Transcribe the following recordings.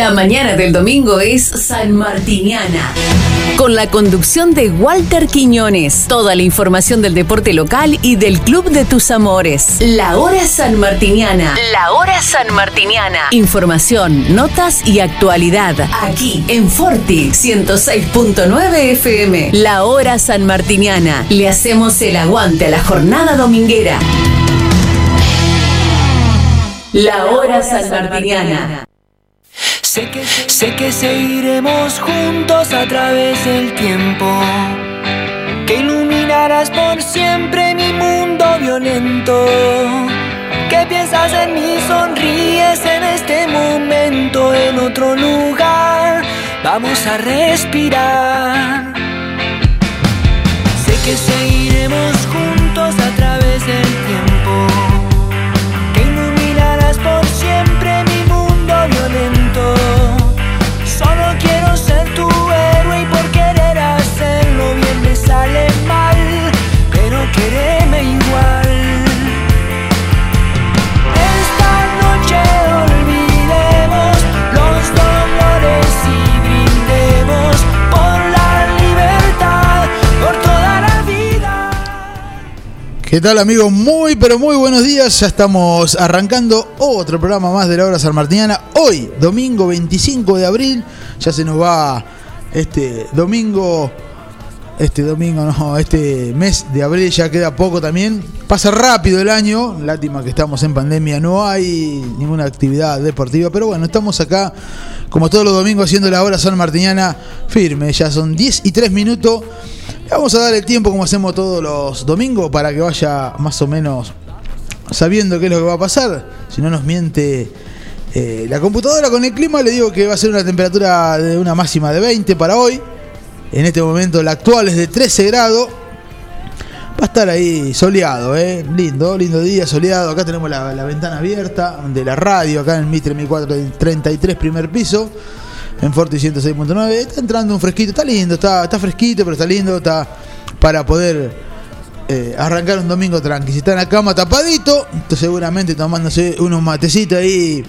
La mañana del domingo es San Martiniana. Con la conducción de Walter Quiñones. Toda la información del deporte local y del club de tus amores. La hora San Martiniana. La hora San Martiniana. Información, notas y actualidad. Aquí en Forti 106.9 FM. La hora San Martiniana. Le hacemos el aguante a la jornada dominguera. La hora San Martiniana. Sé que, sé que seguiremos juntos a través del tiempo. Que iluminarás por siempre mi mundo violento. Que piensas en mí, sonríes en este momento, en otro lugar. Vamos a respirar. Sé que seguiremos juntos a través del tiempo. ¿Qué tal amigos? Muy pero muy buenos días. Ya estamos arrancando otro programa más de la hora salmartiniana. Hoy, domingo 25 de abril, ya se nos va este domingo, este domingo no, este mes de abril ya queda poco también. Pasa rápido el año, lástima que estamos en pandemia, no hay ninguna actividad deportiva, pero bueno, estamos acá como todos los domingos haciendo la hora salmartiniana firme. Ya son 10 y 3 minutos. Vamos a dar el tiempo como hacemos todos los domingos para que vaya más o menos sabiendo qué es lo que va a pasar. Si no nos miente eh, la computadora con el clima, le digo que va a ser una temperatura de una máxima de 20 para hoy. En este momento la actual es de 13 grados. Va a estar ahí soleado, ¿eh? lindo, lindo día, soleado. Acá tenemos la, ventana abierta de la radio, acá en el Mitre 1433, primer piso en Forti 106.9. Está entrando un fresquito, está lindo, está, fresquito, pero está lindo, está para poder eh, arrancar un domingo tranqui. Si está en la cama tapadito, seguramente tomándose unos matecitos ahí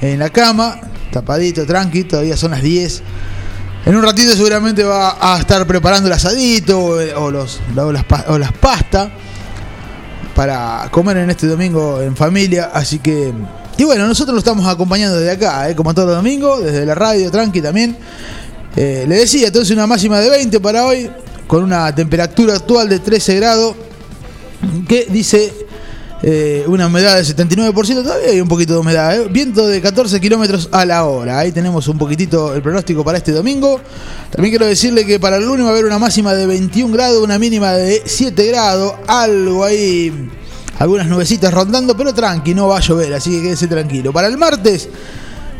en la cama, tapadito, tranqui, todavía son las 10. En un ratito seguramente va a estar preparando el asadito o, los, o las, o las pastas para comer en este domingo en familia. Así que, y bueno, nosotros lo estamos acompañando desde acá, ¿eh? como todos los domingos, desde la radio, tranqui también. Eh, le decía, entonces una máxima de 20 para hoy, con una temperatura actual de 13 grados, que dice eh, una humedad del 79%, todavía hay un poquito de humedad, ¿eh? viento de 14 kilómetros a la hora. Ahí tenemos un poquitito el pronóstico para este domingo. También quiero decirle que para el lunes va a haber una máxima de 21 grados, una mínima de 7 grados, algo ahí, algunas nubecitas rondando, pero tranqui, no va a llover, así que quédese tranquilo. Para el martes.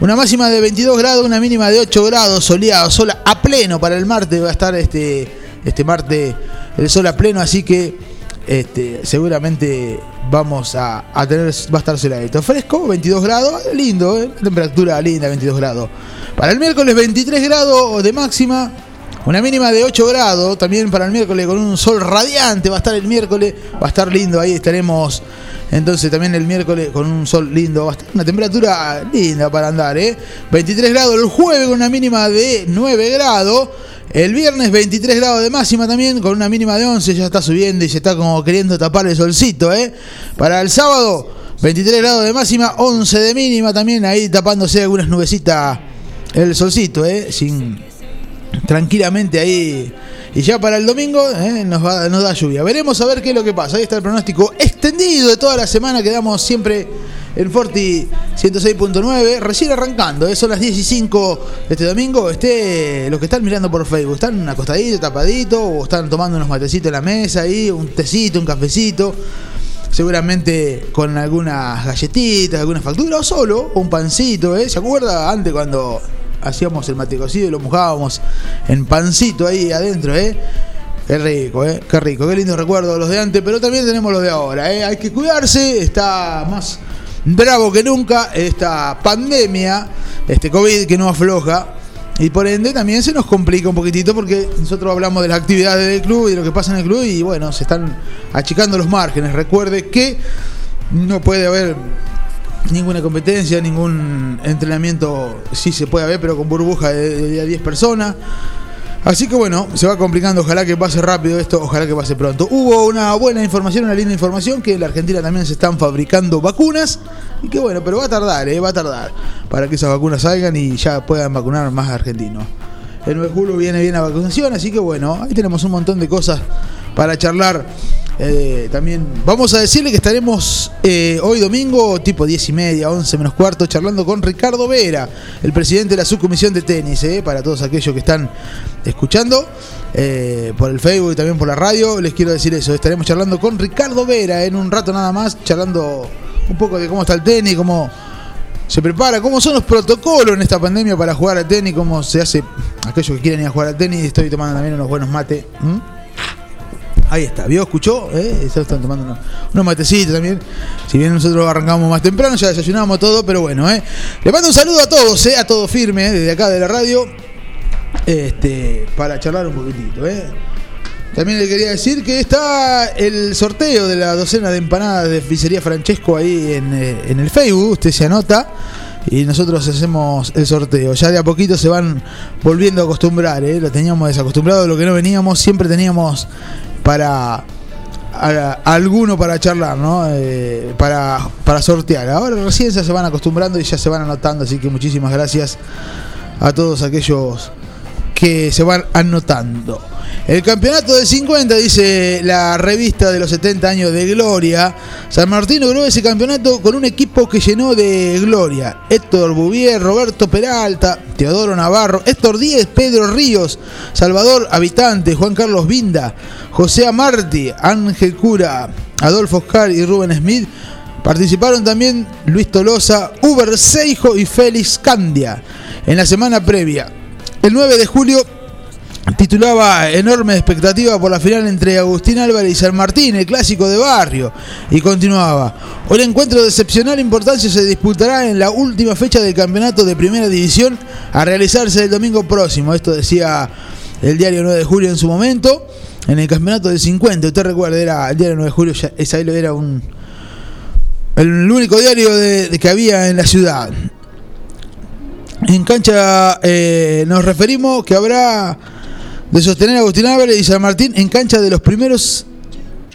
Una máxima de 22 grados, una mínima de 8 grados, soleado, sol a pleno para el martes, va a estar este, este martes el sol a pleno, así que este, seguramente vamos a, a tener, va a estar soleadito. Fresco, 22 grados, lindo, ¿eh? temperatura linda, 22 grados. Para el miércoles 23 grados de máxima, una mínima de 8 grados, también para el miércoles con un sol radiante, va a estar el miércoles, va a estar lindo, ahí estaremos entonces también el miércoles con un sol lindo, va a estar una temperatura linda para andar, ¿eh? 23 grados el jueves con una mínima de 9 grados. El viernes 23 grados de máxima también, con una mínima de 11, ya está subiendo y se está como queriendo tapar el solcito, ¿eh? Para el sábado, 23 grados de máxima, 11 de mínima también, ahí tapándose algunas nubecitas el solcito, ¿eh? Sin, tranquilamente ahí. Y ya para el domingo eh, nos, va, nos da lluvia. Veremos a ver qué es lo que pasa. Ahí está el pronóstico extendido de toda la semana que damos siempre en Forti 106.9. Recién arrancando, eh, son las 10 y 5 de este domingo. Este, los que están mirando por Facebook, están acostaditos, tapaditos, o están tomando unos matecitos en la mesa ahí, un tecito, un cafecito. Seguramente con algunas galletitas, algunas facturas, o solo, un pancito, ¿eh? ¿Se acuerda antes cuando hacíamos el mate cocido y lo mojábamos en pancito ahí adentro, ¿eh? Qué rico, ¿eh? Qué rico, qué lindo recuerdo los de antes, pero también tenemos los de ahora, ¿eh? Hay que cuidarse, está más bravo que nunca esta pandemia, este COVID que no afloja. Y por ende también se nos complica un poquitito porque nosotros hablamos de las actividades del club y de lo que pasa en el club y bueno, se están achicando los márgenes. Recuerde que no puede haber ninguna competencia, ningún entrenamiento, sí se puede ver, pero con burbuja de, de 10 personas. Así que bueno, se va complicando, ojalá que pase rápido esto, ojalá que pase pronto. Hubo una buena información, una linda información, que en la Argentina también se están fabricando vacunas, y que bueno, pero va a tardar, ¿eh? va a tardar, para que esas vacunas salgan y ya puedan vacunar más argentinos. El 9 de julio viene bien la vacunación, así que bueno, ahí tenemos un montón de cosas para charlar. Eh, también vamos a decirle que estaremos eh, hoy domingo, tipo 10 y media, 11 menos cuarto, charlando con Ricardo Vera, el presidente de la subcomisión de tenis, eh, para todos aquellos que están escuchando eh, por el Facebook y también por la radio. Les quiero decir eso, estaremos charlando con Ricardo Vera en un rato nada más, charlando un poco de cómo está el tenis, cómo se prepara, cómo son los protocolos en esta pandemia para jugar al tenis, cómo se hace aquellos que quieren ir a jugar al tenis. Estoy tomando también unos buenos mates. Ahí está, ¿vio? ¿Escuchó? ¿Eh? Están tomando unos, matecitos también. Si bien nosotros arrancamos más temprano, ya desayunamos todo, pero bueno, ¿eh? Le mando un saludo a todos, ¿eh? A todos firme, ¿eh? desde acá de la radio. Este, para charlar un poquitito, ¿eh? También le quería decir que está el sorteo de la docena de empanadas de Pizzería Francesco ahí en, eh, en el Facebook. Usted se anota y nosotros hacemos el sorteo. Ya de a poquito se van volviendo a acostumbrar, ¿eh? lo teníamos desacostumbrado, lo que no veníamos, siempre teníamos para alguno para charlar, ¿no? Eh, para, para sortear. Ahora recién ya se van acostumbrando y ya se van anotando, así que muchísimas gracias a todos aquellos que se van anotando. El campeonato de 50, dice la revista de los 70 años de Gloria. San Martín logró ese campeonato con un equipo que llenó de gloria. Héctor Bouvier, Roberto Peralta, Teodoro Navarro, Héctor Díez, Pedro Ríos, Salvador Habitante, Juan Carlos Vinda, José Amarti, Ángel Cura, Adolfo Oscar y Rubén Smith. Participaron también Luis Tolosa, Uber Seijo y Félix Candia. En la semana previa, el 9 de julio titulaba enorme expectativa por la final entre Agustín Álvarez y San Martín, el clásico de barrio, y continuaba. Un encuentro de excepcional importancia se disputará en la última fecha del campeonato de primera división a realizarse el domingo próximo. Esto decía el diario 9 de julio en su momento, en el campeonato del 50. Usted recuerda, era el diario 9 de julio, esa era un el único diario de, de que había en la ciudad. En cancha eh, nos referimos que habrá de sostener a Agustín Álvarez y San Martín en cancha de los primeros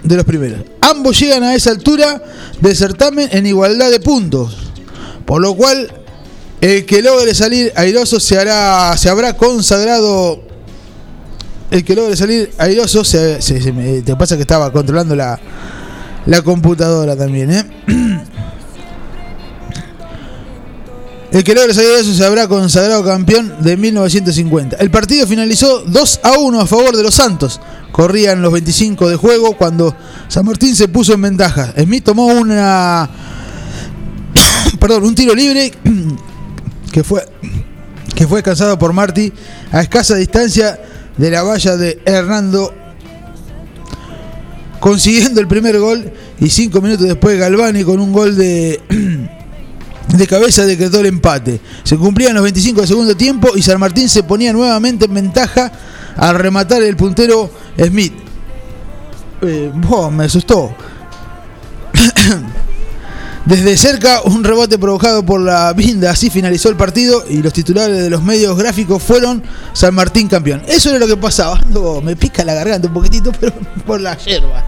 de los primeros. Ambos llegan a esa altura del certamen en igualdad de puntos, por lo cual el que logre salir airoso se hará se habrá consagrado el que logre salir airoso se, se, se me, te pasa que estaba controlando la la computadora también, ¿eh? El que logre salir de eso se habrá consagrado campeón de 1950. El partido finalizó 2 a 1 a favor de los Santos. Corrían los 25 de juego cuando San Martín se puso en ventaja. Smith tomó una. Perdón, un tiro libre que fue, que fue por Martí a escasa distancia de la valla de Hernando. Consiguiendo el primer gol y cinco minutos después Galvani con un gol de de cabeza decretó el empate. Se cumplían los 25 de segundo tiempo y San Martín se ponía nuevamente en ventaja al rematar el puntero Smith. Eh, me asustó. Desde cerca, un rebote provocado por la vinda. Así finalizó el partido y los titulares de los medios gráficos fueron San Martín campeón. Eso era lo que pasaba. Me pica la garganta un poquitito, pero por la yerba.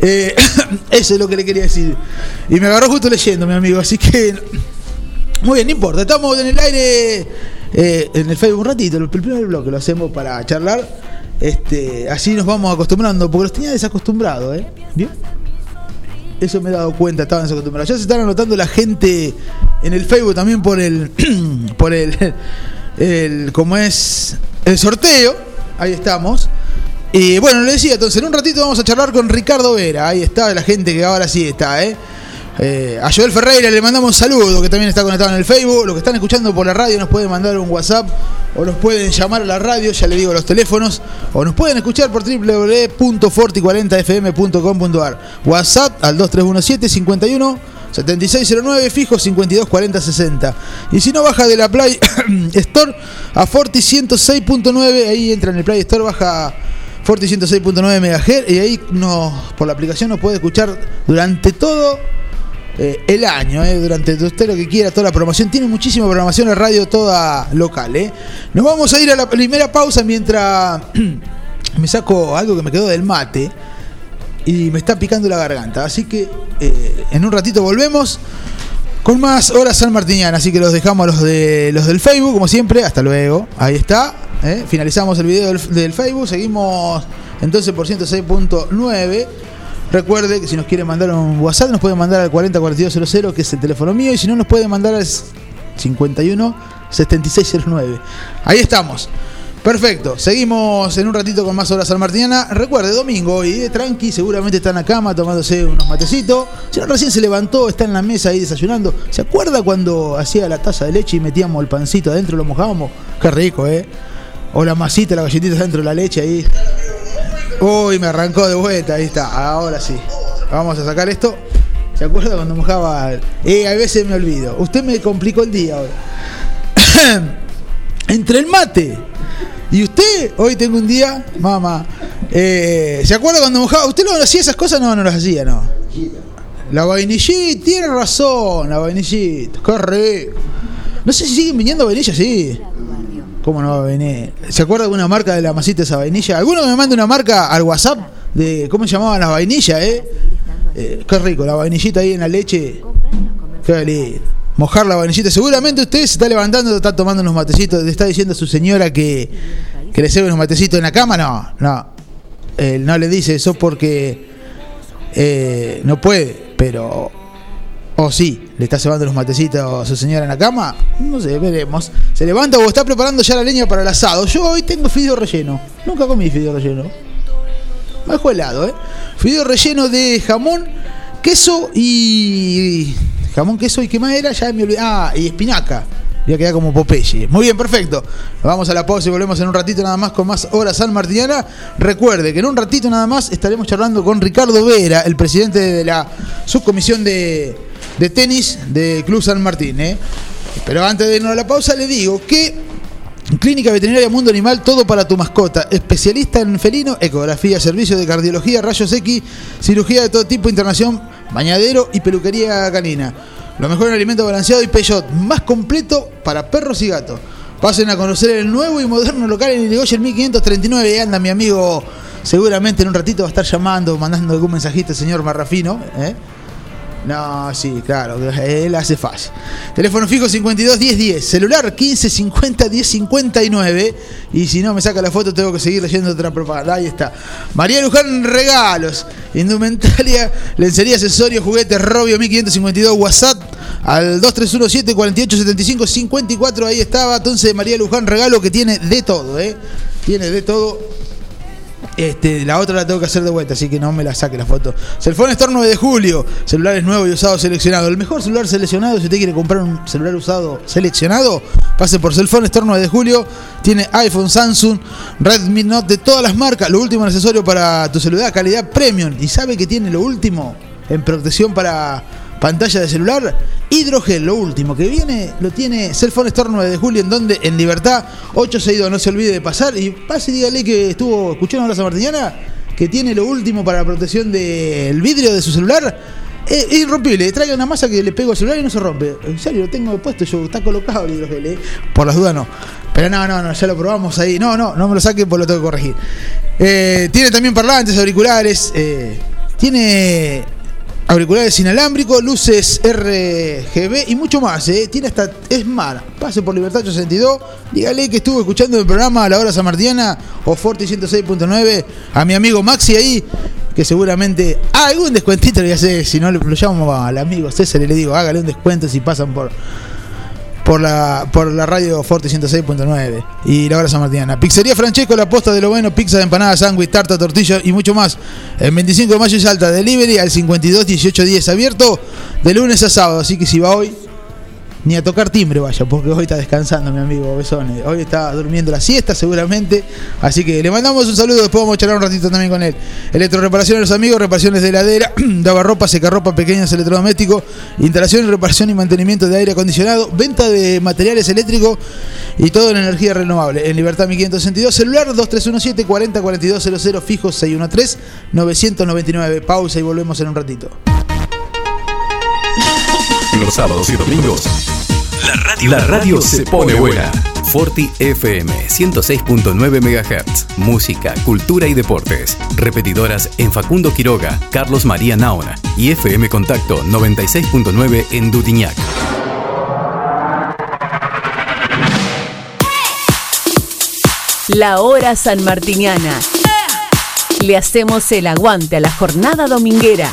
Eh, eso es lo que le quería decir. Y me agarró justo leyendo, mi amigo. Así que. Muy bien, no importa. Estamos en el aire. Eh, en el Facebook un ratito. El primer bloque lo hacemos para charlar. Este, así nos vamos acostumbrando. Porque los tenía desacostumbrados, ¿eh? ¿Bien? Eso me he dado cuenta, estaban desacostumbrados. Ya se están anotando la gente en el Facebook también por el. por el. el como es. El sorteo. Ahí estamos. Y bueno, le decía, entonces en un ratito vamos a charlar con Ricardo Vera. Ahí está la gente que ahora sí está, ¿eh? Eh, a Joel Ferreira le mandamos saludos, que también está conectado en el Facebook. Los que están escuchando por la radio nos pueden mandar un WhatsApp o nos pueden llamar a la radio, ya le digo los teléfonos, o nos pueden escuchar por www.forti40fm.com.ar. WhatsApp al 2317 51 7609 fijo 524060. Y si no baja de la Play Store a Forti 106.9, ahí entra en el Play Store, baja Forti 106.9 MHz y ahí no, por la aplicación nos puede escuchar durante todo eh, el año, eh, durante usted lo que quiera, toda la programación. Tiene muchísima programación en radio, toda local. Eh. Nos vamos a ir a la primera pausa mientras me saco algo que me quedó del mate y me está picando la garganta. Así que eh, en un ratito volvemos con más horas San Martiniana. Así que los dejamos los, de, los del Facebook, como siempre. Hasta luego. Ahí está. ¿eh? Finalizamos el video del, del Facebook. Seguimos entonces por 106.9. Recuerde que si nos quiere mandar un WhatsApp, nos puede mandar al 404200, que es el teléfono mío, y si no, nos puede mandar al 51 7609. Ahí estamos. Perfecto, seguimos en un ratito con más horas San Martiniana. Recuerde, domingo hoy, eh, tranqui, seguramente está en la cama tomándose unos matecitos. Si no, recién se levantó, está en la mesa ahí desayunando. ¿Se acuerda cuando hacía la taza de leche y metíamos el pancito adentro, lo mojábamos? Qué rico, ¿eh? O la masita, la galletita dentro de la leche ahí. Uy, me arrancó de vuelta, ahí está, ahora sí. Vamos a sacar esto. ¿Se acuerda cuando mojaba? Eh, a veces me olvido. Usted me complicó el día ahora. Entre el mate y usted, hoy tengo un día, mamá. Eh, ¿Se acuerda cuando mojaba? ¿Usted no hacía esas cosas? No, no las hacía, no. La vainillita, tiene razón, la vainillita. Rico. No sé si siguen viniendo vainillas, sí. ¿Cómo no va a venir? ¿Se acuerda de una marca de la masita esa vainilla? ¿Alguno me manda una marca al WhatsApp de cómo se llamaban las vainillas, eh? eh qué rico, la vainillita ahí en la leche. Qué lindo. Mojar la vainillita. Seguramente usted se está levantando, está tomando unos matecitos, le está diciendo a su señora que, que le sirve unos matecitos en la cama. No, no. Él no le dice eso porque eh, no puede, pero o sí, le está cebando los matecitos a su señora en la cama. No sé, veremos. ¿Se levanta o está preparando ya la leña para el asado? Yo hoy tengo fideo relleno. Nunca comí fideo relleno. Bajo helado, ¿eh? Fideo relleno de jamón, queso y. Jamón, queso y qué más era, ya me olvidé. Ah, y espinaca. Ya queda como Popeye. Muy bien, perfecto. Vamos a la pausa y volvemos en un ratito nada más con más Hora San Martiniana. Recuerde que en un ratito nada más estaremos charlando con Ricardo Vera, el presidente de la subcomisión de de tenis de Club San Martín. ¿eh? Pero antes de irnos a la pausa, le digo que Clínica Veterinaria Mundo Animal, todo para tu mascota. Especialista en felino, ecografía, servicio de cardiología, rayos X, cirugía de todo tipo, internación, bañadero y peluquería canina. Lo mejor en alimento balanceado y peyot, más completo para perros y gatos. Pasen a conocer el nuevo y moderno local en Irigoyen 1539. anda mi amigo, seguramente en un ratito va a estar llamando, mandando algún mensajito señor Marrafino. ¿eh? No, sí, claro, él hace fácil. Teléfono fijo 52 10 10, celular 15 50 10 59. Y si no me saca la foto, tengo que seguir leyendo otra propaganda. Ahí está. María Luján Regalos, indumentaria, lencería, accesorios, juguetes, Robio 1552, WhatsApp al 2317 48 75 54. Ahí estaba. Entonces, María Luján Regalo que tiene de todo, ¿eh? Tiene de todo este, la otra la tengo que hacer de vuelta, así que no me la saque la foto. Cellphone Store 9 de julio, celulares nuevos y usados seleccionados. El mejor celular seleccionado, si usted quiere comprar un celular usado seleccionado, pase por Cellphone Store 9 de julio. Tiene iPhone, Samsung, Redmi Note de todas las marcas. Lo último necesario para tu celular, calidad premium. Y sabe que tiene lo último en protección para pantalla de celular, hidrogel, lo último que viene, lo tiene Cellphone Store 9 de julio, en donde en Libertad 862, no se olvide de pasar y pase y dígale que estuvo escuchando la Martiniana, que tiene lo último para la protección del vidrio de su celular. Es, irrompible, traiga una masa que le pego al celular y no se rompe. En serio, lo tengo puesto yo, está colocado el hidrogel, ¿eh? por las dudas no. Pero no, no, no, ya lo probamos ahí. No, no, no me lo saquen porque lo tengo que corregir. Eh, tiene también parlantes, auriculares. Eh, tiene auriculares inalámbricos, luces RGB y mucho más. ¿eh? Tiene hasta Smart. Pase por Libertad 82. Dígale que estuvo escuchando el programa a la hora samartiana o Forti 106.9 a mi amigo Maxi ahí. Que seguramente ah, algún descuentito le voy a hacer. Si no, lo llamo al amigo César y le digo, hágale un descuento si pasan por por la, por la radio Forte 106.9 y la hora San. Pizzería Francesco, la posta de lo bueno, pizza de empanada, sándwich, tarta, tortilla y mucho más. El 25 de mayo y Salta, delivery al 52 18 10, abierto de lunes a sábado. Así que si va hoy, ni a tocar timbre vaya, porque hoy está descansando mi amigo Besone. Hoy está durmiendo la siesta seguramente. Así que le mandamos un saludo, después vamos a charlar un ratito también con él. Electroreparación a los amigos, reparaciones de heladera, daba ropa, secarropa, pequeños electrodomésticos, instalación, reparación y mantenimiento de aire acondicionado, venta de materiales eléctricos y todo en energía renovable. En Libertad 1562, celular 2317 40 4200, fijo 613 999. Pausa y volvemos en un ratito. Los sábados y domingos, la radio, la radio se pone buena. Forti FM 106.9 MHz. Música, cultura y deportes. Repetidoras en Facundo Quiroga, Carlos María Naona y FM Contacto 96.9 en Dutiñac. La hora sanmartiniana. Le hacemos el aguante a la jornada dominguera.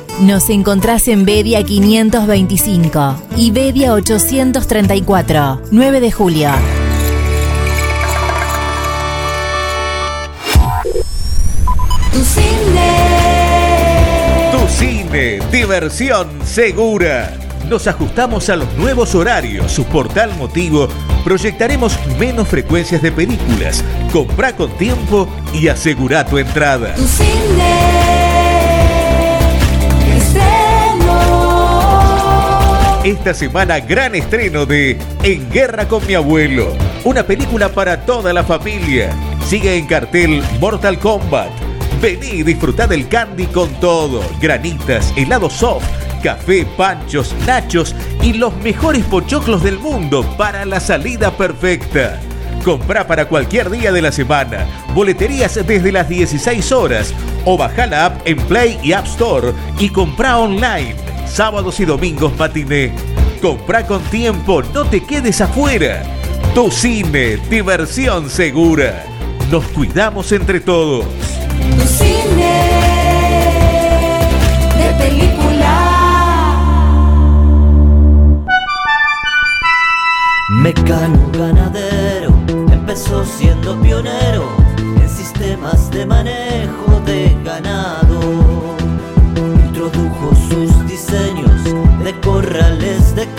Nos encontrás en Bedia 525 y Bedia 834, 9 de julio. Tu cine. Tu cine, diversión segura. Nos ajustamos a los nuevos horarios. Su portal motivo. Proyectaremos menos frecuencias de películas. Comprá con tiempo y asegura tu entrada. Tu cine. Esta semana gran estreno de En Guerra con mi abuelo, una película para toda la familia. Sigue en cartel Mortal Kombat. Vení y disfrutá del candy con todo, granitas, helado soft, café, panchos, nachos y los mejores pochoclos del mundo para la salida perfecta. Comprá para cualquier día de la semana. Boleterías desde las 16 horas o baja la app en Play y App Store y comprá online sábados y domingos matiné. Comprá con tiempo, no te quedes afuera. Tu cine, diversión segura. Nos cuidamos entre todos. Tu cine de película. Mecano ganadero empezó siendo pionero en sistemas de manejo de ganado.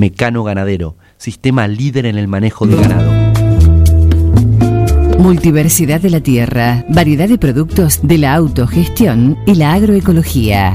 Mecano Ganadero, sistema líder en el manejo de ganado. Multiversidad de la tierra, variedad de productos de la autogestión y la agroecología.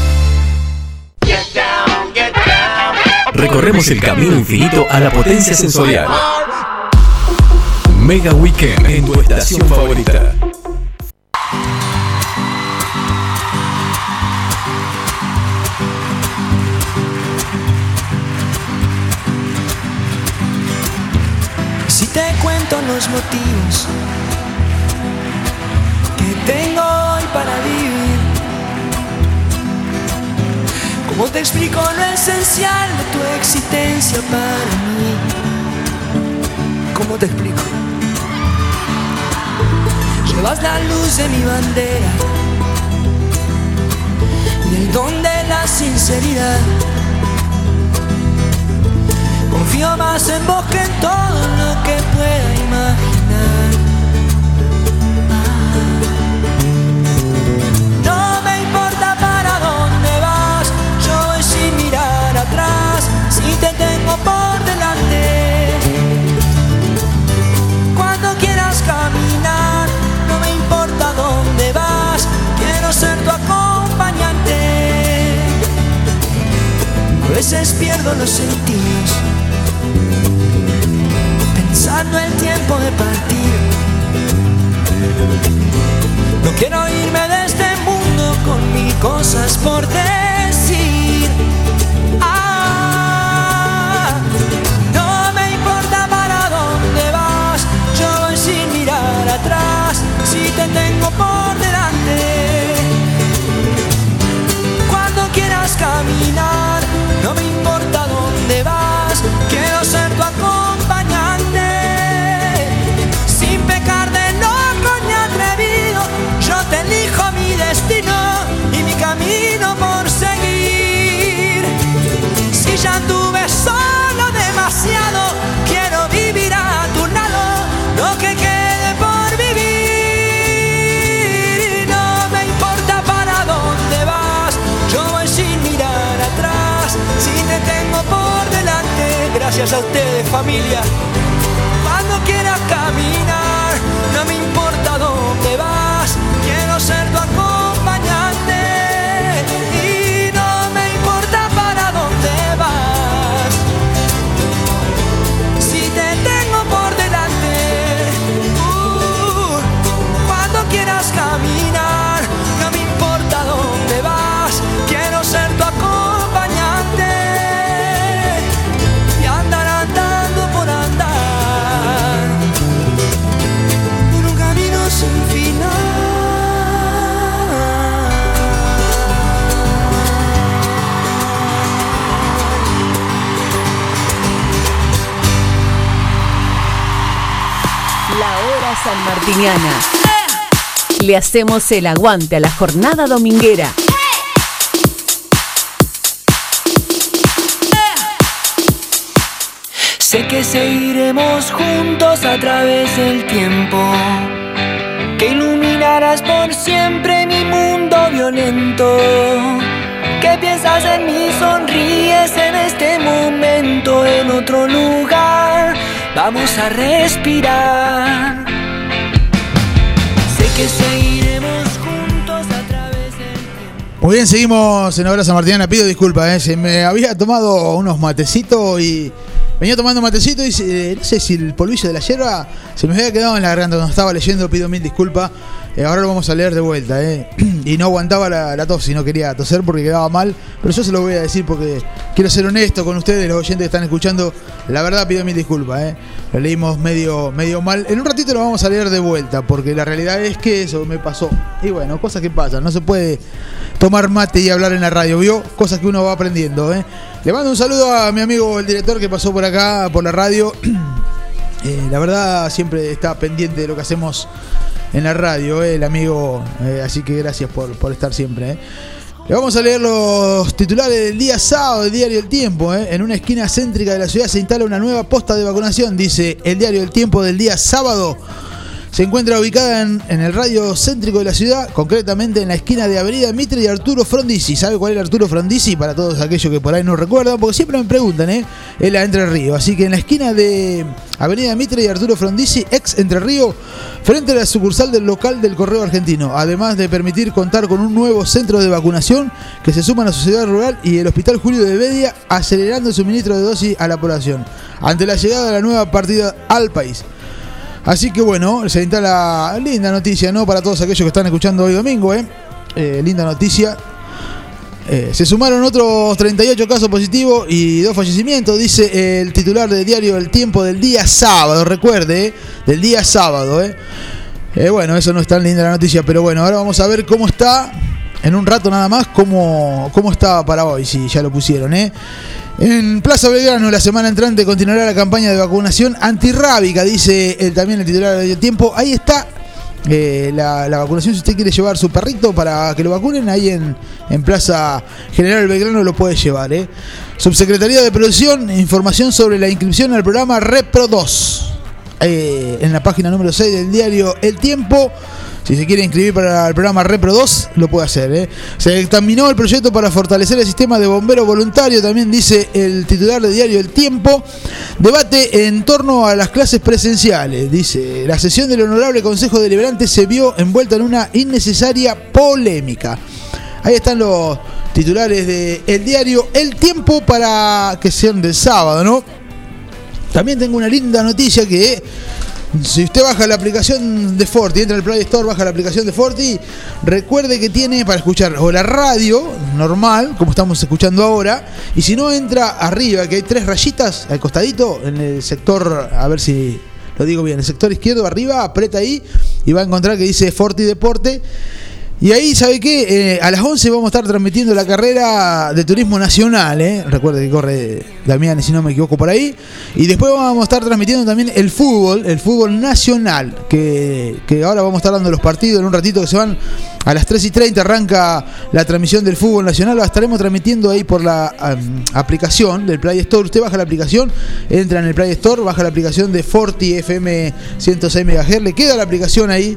Recorremos el camino infinito a la potencia sensorial. Mega Weekend en tu estación favorita. Si te cuento los motivos que tengo hoy para vivir, ¿cómo te explico lo esencial de tu existencia para mí? ¿Cómo te explico? Llevas la luz de mi bandera y el don de la sinceridad. Confío más en vos que en todo lo que pueda por delante. Cuando quieras caminar, no me importa dónde vas, quiero ser tu acompañante. A veces pierdo los sentidos pensando el tiempo de partir. No quiero irme de este mundo con mil cosas por decir. Te tengo por delante. Cuando quieras caminar, no me importa dónde vas, quiero ser tu acompañante. Sin pecar de loco ni atrevido, yo te elijo mi destino y mi camino por seguir. Si ya tuve solo demasiado, gracias a ustedes familia. Cuando quieras caminar, sanmartiniana. Le hacemos el aguante a la jornada dominguera. Sé que seguiremos juntos a través del tiempo, que iluminarás por siempre mi mundo violento. Que piensas en mí, sonríes en este momento, en otro lugar. Vamos a respirar. Muy bien, seguimos en Hora San Martina. Pido disculpas, ¿eh? Se me había tomado unos matecitos y. Venía tomando matecito y se- no sé si el polvillo de la hierba se me había quedado en la garganta cuando estaba leyendo. Pido mil disculpas. Eh, ahora lo vamos a leer de vuelta, ¿eh? Y no aguantaba la, tos y no quería toser porque quedaba mal. Pero yo se lo voy a decir porque quiero ser honesto con ustedes, los oyentes que están escuchando. La verdad, pido mil disculpas, ¿eh? Lo leímos medio, medio mal. En un ratito lo vamos a leer de vuelta porque la realidad es que eso me pasó. Y bueno, cosas que pasan. No se puede tomar mate y hablar en la radio, ¿vio? Cosas que uno va aprendiendo, ¿eh? Le mando un saludo a mi amigo el director que pasó por acá, por la radio. Eh, la verdad, siempre está pendiente de lo que hacemos en la radio, ¿eh? el amigo. eh, así que gracias por, por estar siempre, ¿eh? Le vamos a leer los titulares del día sábado del diario El Tiempo. En una esquina céntrica de la ciudad se instala una nueva posta de vacunación, dice el diario El Tiempo del día sábado. Se encuentra ubicada en, en el radio céntrico de la ciudad, concretamente en la esquina de Avenida Mitre y Arturo Frondizi. ¿Sabe cuál es Arturo Frondizi? Para todos aquellos que por ahí no recuerdan, porque siempre me preguntan, ¿eh? Es la Entre Río. Así que en la esquina de Avenida Mitre y Arturo Frondizi, ex Entre Río, frente a la sucursal del local del Correo Argentino. Además de permitir contar con un nuevo centro de vacunación que se suma a la sociedad rural y el Hospital Julio de Bedia, acelerando el suministro de dosis a la población. Ante la llegada de la nueva partida al país. Así que bueno, se instala linda noticia, ¿no? Para todos aquellos que están escuchando hoy domingo, ¿eh? Eh, linda noticia. Eh, se sumaron otros 38 casos positivos y dos fallecimientos, dice el titular del diario El Tiempo del día sábado, recuerde, ¿eh? del día sábado. ¿eh? Eh, bueno, eso no es tan linda la noticia, pero bueno, ahora vamos a ver cómo está, en un rato nada más, cómo, cómo está para hoy, si ya lo pusieron. ¿eh? En Plaza Belgrano, la semana entrante, continuará la campaña de vacunación antirrábica, dice el, también el titular del tiempo. Ahí está eh, la, la vacunación. Si usted quiere llevar su perrito para que lo vacunen, ahí en, en Plaza General Belgrano lo puede llevar. ¿eh? Subsecretaría de Producción, información sobre la inscripción al programa Repro 2. Eh, en la página número 6 del diario El Tiempo. Si se quiere inscribir para el programa Repro 2, lo puede hacer. ¿eh? Se examinó el proyecto para fortalecer el sistema de bomberos voluntarios, también dice el titular del diario El Tiempo. Debate en torno a las clases presenciales. Dice, la sesión del Honorable Consejo Deliberante se vio envuelta en una innecesaria polémica. Ahí están los titulares del diario El Tiempo para que sean del sábado, ¿no? También tengo una linda noticia que si usted baja la aplicación de Forti, entra al Play Store, baja la aplicación de Forti, recuerde que tiene para escuchar o la radio normal, como estamos escuchando ahora, y si no entra arriba, que hay tres rayitas al costadito, en el sector, a ver si lo digo bien, el sector izquierdo arriba, aprieta ahí y va a encontrar que dice Forti Deporte. Y ahí, ¿sabe qué? Eh, a las 11 vamos a estar transmitiendo la carrera de turismo nacional, ¿eh? Recuerde que corre Damián, si no me equivoco, por ahí. Y después vamos a estar transmitiendo también el fútbol, el fútbol nacional, que, que ahora vamos a estar dando los partidos en un ratito que se van a las 3 y 30 arranca la transmisión del fútbol nacional. La estaremos transmitiendo ahí por la um, aplicación del Play Store. Usted baja la aplicación, entra en el Play Store, baja la aplicación de Forti FM 106 MHz, le queda la aplicación ahí.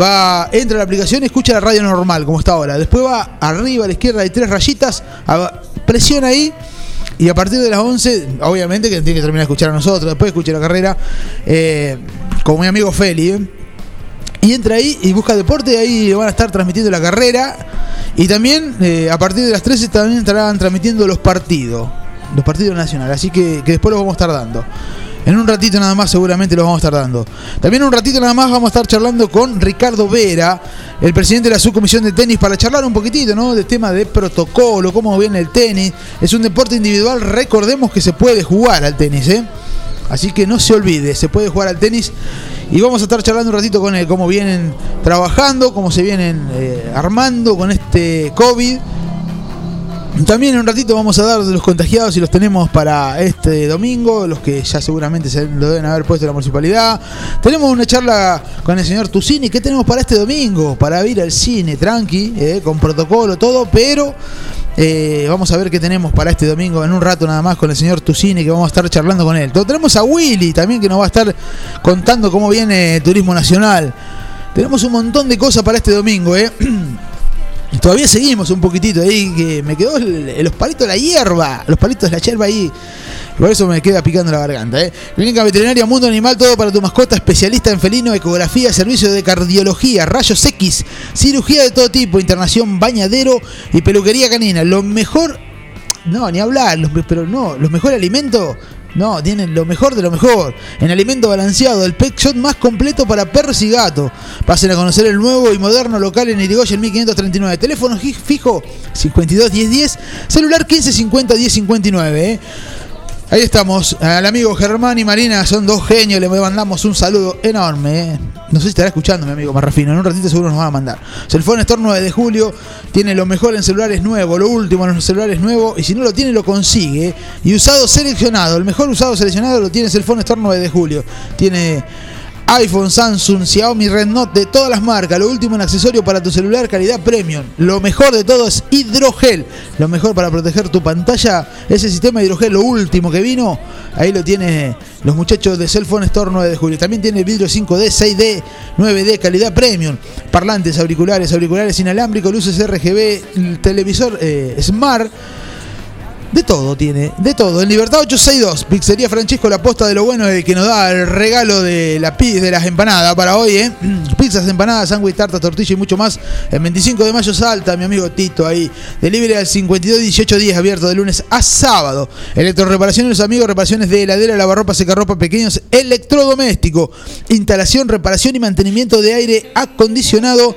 Va, entra a la aplicación escucha la radio normal, como está ahora. Después va arriba a la izquierda, hay tres rayitas, presiona ahí. Y a partir de las 11, obviamente que tiene que terminar de escuchar a nosotros, después escucha la carrera, eh, como mi amigo Feli. ¿eh? Y entra ahí y busca deporte, ahí van a estar transmitiendo la carrera. Y también eh, a partir de las 13 también estarán transmitiendo los partidos, los partidos nacionales. Así que después los vamos a estar dando. En un ratito nada más seguramente los vamos a estar dando. También un ratito nada más vamos a estar charlando con Ricardo Vera, el presidente de la subcomisión de tenis, para charlar un poquitito, ¿no? Del tema de protocolo, cómo viene el tenis. Es un deporte individual, recordemos que se puede jugar al tenis, ¿eh? Así que no se olvide, se puede jugar al tenis. Y vamos a estar charlando un ratito con él, cómo vienen trabajando, cómo se vienen eh, armando con este COVID. También en un ratito vamos a dar los contagiados y los tenemos para este domingo, los que ya seguramente se lo deben haber puesto en la municipalidad. Tenemos una charla con el señor Tusini. ¿Qué tenemos para este domingo? Para ir al cine, tranqui, eh, con protocolo, todo, pero eh, vamos a ver qué tenemos para este domingo en un rato nada más con el señor Tusini, que vamos a estar charlando con él. Tenemos a Willy también, que nos va a estar contando cómo viene turismo nacional. Tenemos un montón de cosas para este domingo, ¿eh? Todavía seguimos un poquitito ahí, que me quedó el- los palitos de la hierba, los palitos de la hierba ahí Por eso me queda picando la garganta. ¿eh? Clínica Veterinaria Mundo Animal, todo para tu mascota, especialista en felino, ecografía, servicio de cardiología, rayos X, cirugía de todo tipo, internación, bañadero y peluquería canina. Lo mejor, no, ni hablar, los, pero no, los mejores alimentos. No, tienen lo mejor de lo mejor. En alimento balanceado, el pet shop más completo para perros y gatos. Pasen a conocer el nuevo y moderno local en Irigoyen 1539. Teléfono fijo 52 10 10, celular 15 50 10 59. ¿eh? Ahí estamos, al amigo Germán y Marina, son dos genios, le mandamos un saludo enorme. ¿eh? No sé si estará escuchando mi amigo Marrafino, en un ratito seguro nos va a mandar. Cellphone Store 9 de julio, tiene lo mejor en celulares nuevos, lo último en los celulares nuevos, y si no lo tiene lo consigue. Y usado seleccionado, el mejor usado seleccionado lo tiene Cellphone Store 9 de julio. Tiene iPhone, Samsung, Xiaomi, Rednote de todas las marcas. Lo último en accesorio para tu celular, calidad premium. Lo mejor de todo es hidrogel. Lo mejor para proteger tu pantalla, ese sistema de hidrogel, lo último que vino. Ahí lo tiene los muchachos de Cellphone Store 9 de julio. También tiene vidrio 5D, 6D, 9D, calidad premium. Parlantes, auriculares, auriculares inalámbricos, luces RGB, el televisor eh, Smart. De todo tiene, de todo. En Libertad 862, Pizzería Francesco, la posta de lo bueno es el que nos da el regalo de la de las empanadas para hoy, ¿eh? Pizzas, empanadas, sándwich, tarta, tortilla y mucho más. El 25 de mayo salta mi amigo Tito ahí. Delivery al 52 18 días, abierto de lunes a sábado. Electroreparaciones, amigos, reparaciones de heladera, lavarropa, secarropa, pequeños, electrodoméstico. Instalación, reparación y mantenimiento de aire acondicionado.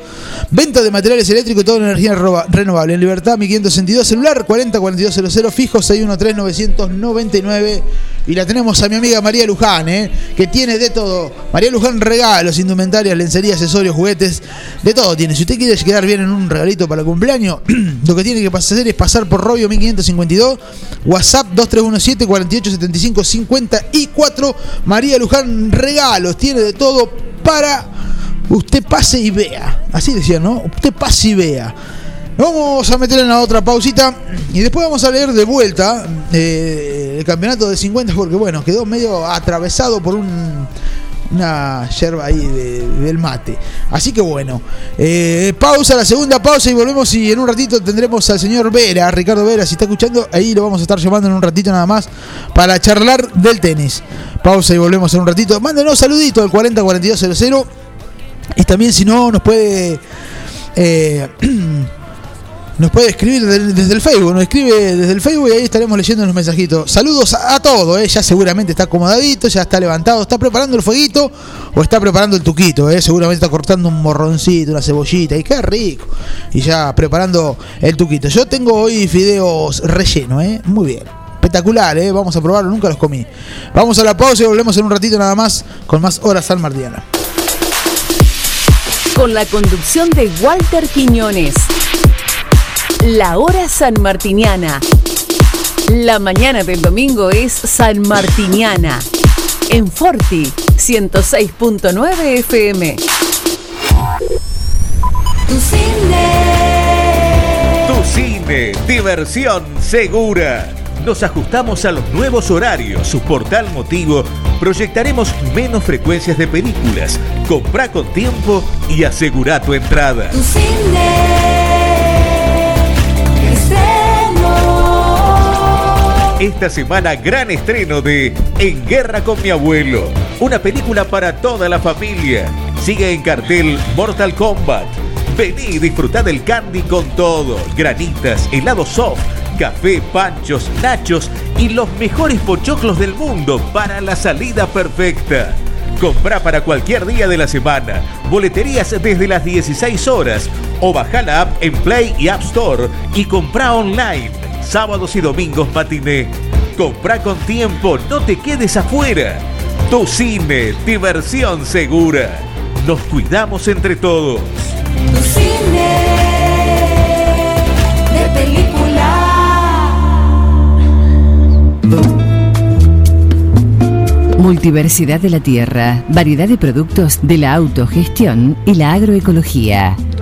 Venta de materiales eléctricos y toda energía renova- renovable. En Libertad 1562, celular 40 4200 fijo 613 999 y la tenemos a mi amiga María Luján, ¿eh? que tiene de todo. María Luján regalos, indumentarias, lencería, accesorios, juguetes, de todo tiene. Si usted quiere quedar bien en un regalito para el cumpleaños, lo que tiene que hacer es pasar por Robio 1552, WhatsApp 2317 4875 54. María Luján regalos, tiene de todo para usted pase y vea. Así decía, ¿no? Usted pase y vea. Vamos a meter en la otra pausita y después vamos a leer de vuelta eh, el campeonato de 50 porque bueno, quedó medio atravesado por un, una yerba ahí de- del mate. Así que bueno, eh, pausa, la segunda pausa y volvemos y en un ratito tendremos al señor Vera, Ricardo Vera, si está escuchando, ahí lo vamos a estar llamando en un ratito nada más para charlar del tenis. Pausa y volvemos en un ratito. Mándenos saludito al 40 4200 y también si no nos puede... eh, nos puede escribir desde el Facebook, nos escribe desde el Facebook y ahí estaremos leyendo los mensajitos. Saludos a, todos, ¿eh? ya seguramente está acomodadito, ya está levantado, está preparando el fueguito o está preparando el tuquito, ¿eh? seguramente está cortando un morroncito, una cebollita y qué rico. Y ya preparando el tuquito. Yo tengo hoy fideos relleno, ¿eh? muy bien. Espectacular, ¿eh? vamos a probarlo, nunca los comí. Vamos a la pausa y volvemos en un ratito nada más con más horas San Martiana. Con la conducción de Walter Quiñones. La hora sanmartiniana. La mañana del domingo es sanmartiniana. En Forti 106.9 FM. Tu cine. Tu cine, diversión segura. Nos ajustamos a los nuevos horarios. Su portal motivo. Proyectaremos menos frecuencias de películas. Comprá con tiempo y asegura tu entrada. Tu cine. Esta semana gran estreno de En Guerra con mi abuelo, una película para toda la familia. Sigue en cartel Mortal Kombat. Vení y disfrutá del candy con todo, granitas, helado soft, café, panchos, nachos y los mejores pochoclos del mundo para la salida perfecta. Comprá para cualquier día de la semana, boleterías desde las 16 horas o baja la app en Play y App Store y comprá online, sábados y domingos matiné. Comprá con tiempo, no te quedes afuera. Tu cine, diversión segura. Nos cuidamos entre todos. Tu cine. De película. Multiversidad de la tierra, variedad de productos de la autogestión y la agroecología.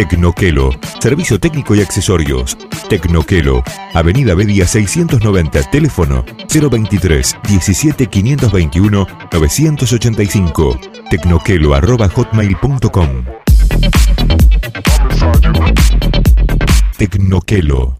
Tecnoquelo. Servicio técnico y accesorios. Tecnoquelo. Avenida Bedia 690. Teléfono 023 17 521 985. Tecnoquelo arroba hotmail.com. Tecnoquelo.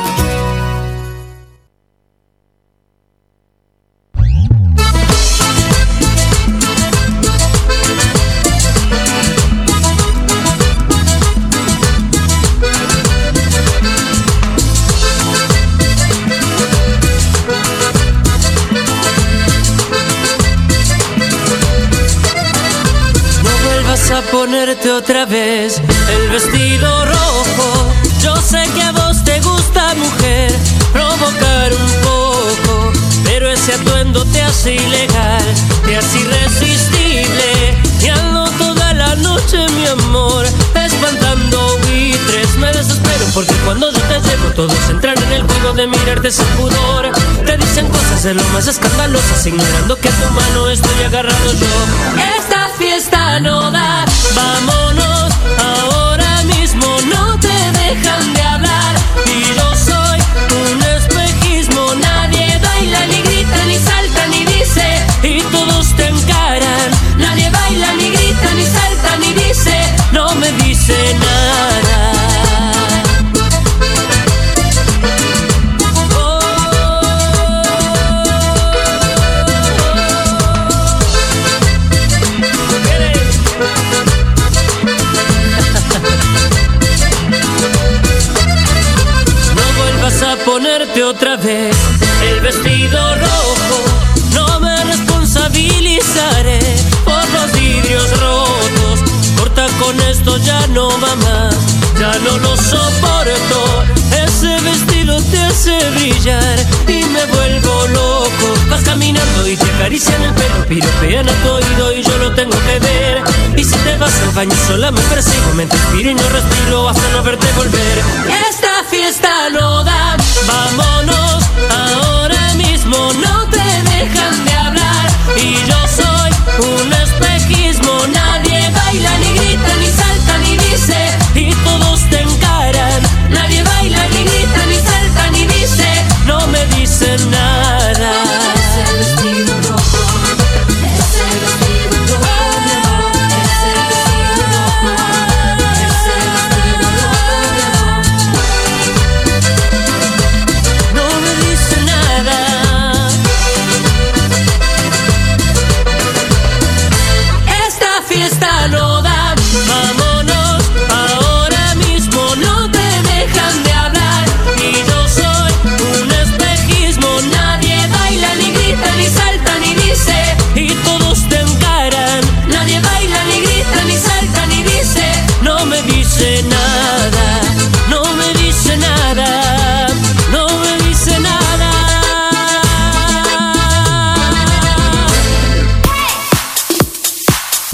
Otra vez el vestido rojo. Yo sé que a vos te gusta, mujer, provocar un poco. Pero ese atuendo te hace ilegal, te hace irresistible. Y toda la noche, mi amor, espantando buitres. Me desespero porque cuando yo te llevo, todos entran en el juego de mirarte sin pudor. Te dicen cosas de lo más escandalosas, ignorando que a tu mano estoy agarrado yo. Esta fiesta no da, vámonos vestido rojo. No me responsabilizaré por los vidrios rotos. Corta con esto, ya no va más. Ya no lo soporto. Ese vestido te hace brillar y me vuelvo loco. Vas caminando y te acarician el pelo, piropean a tu oído y yo no tengo que ver. Y si te vas al baño sola me persigo, me inspiro y no respiro hasta no verte volver. Vámonos ahora mismo, no te dejan de hablar. Y yo soy un espejismo, nadie baila ni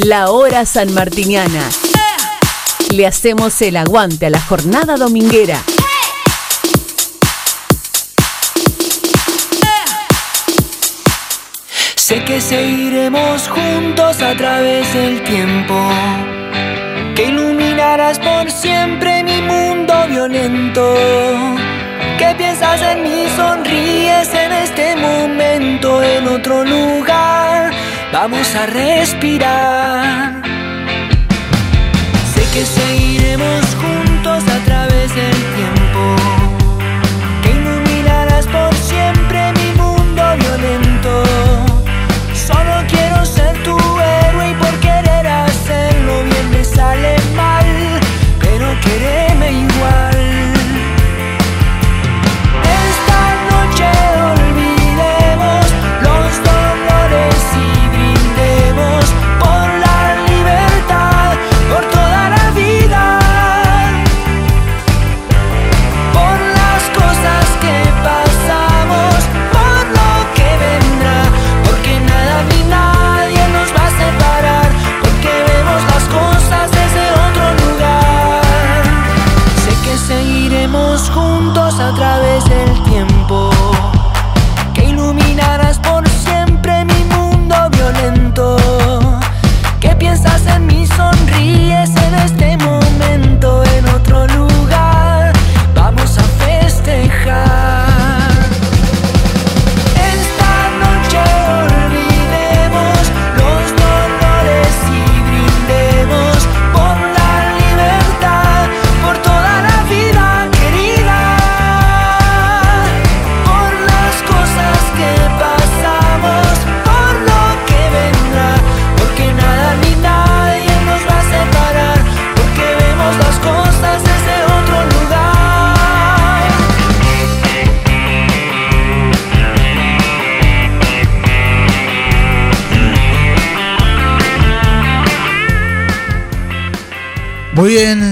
La hora sanmartiniana. Le hacemos el aguante a la jornada dominguera. Sé que seguiremos juntos a través del tiempo. Que iluminarás por siempre mi mundo violento. Que piensas en mí, sonríes en este momento, en otro lugar. Vamos a respirar. Sé que seguiremos juntos a través del tiempo. Que iluminarás por siempre mi mundo violento. Solo quiero ser tu héroe y por querer hacerlo bien me sale mal, pero quereme igual.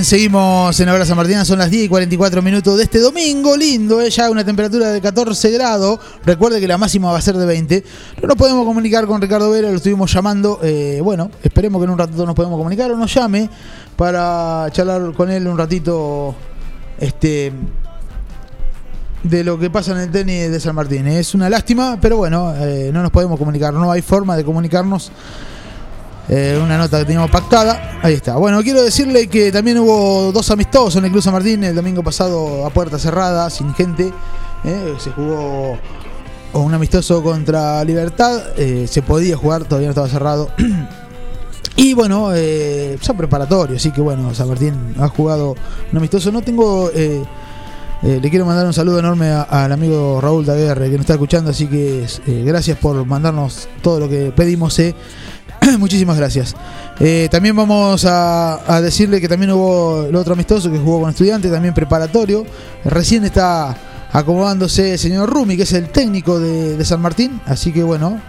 Seguimos en la hora San Martina, son las 10 y 44 minutos de este domingo, lindo, ¿eh? ya una temperatura de 14 grados, recuerde que la máxima va a ser de 20, no nos podemos comunicar con Ricardo Vera, lo estuvimos llamando, eh, bueno, esperemos que en un ratito nos podemos comunicar o nos llame para charlar con él un ratito este de lo que pasa en el tenis de San Martín. Es una lástima, pero bueno, eh, no nos podemos comunicar, no hay forma de comunicarnos. Eh, una nota que teníamos pactada. Ahí está. Bueno, quiero decirle que también hubo dos amistosos en el Club San Martín el domingo pasado a puerta cerrada, sin gente. Eh, se jugó un amistoso contra Libertad. eh, se podía jugar, todavía no estaba cerrado. Y bueno, son preparatorios, así que bueno, San Martín ha jugado un amistoso. No tengo. le quiero mandar un saludo enorme al amigo Raúl Daguerre que nos está escuchando, así que gracias por mandarnos todo lo que pedimos. Muchísimas gracias. Eh, también vamos a, decirle que también hubo el otro amistoso que jugó con estudiantes, también preparatorio. Recién está acomodándose el señor Rumi, que es el técnico de, San Martín, así que bueno.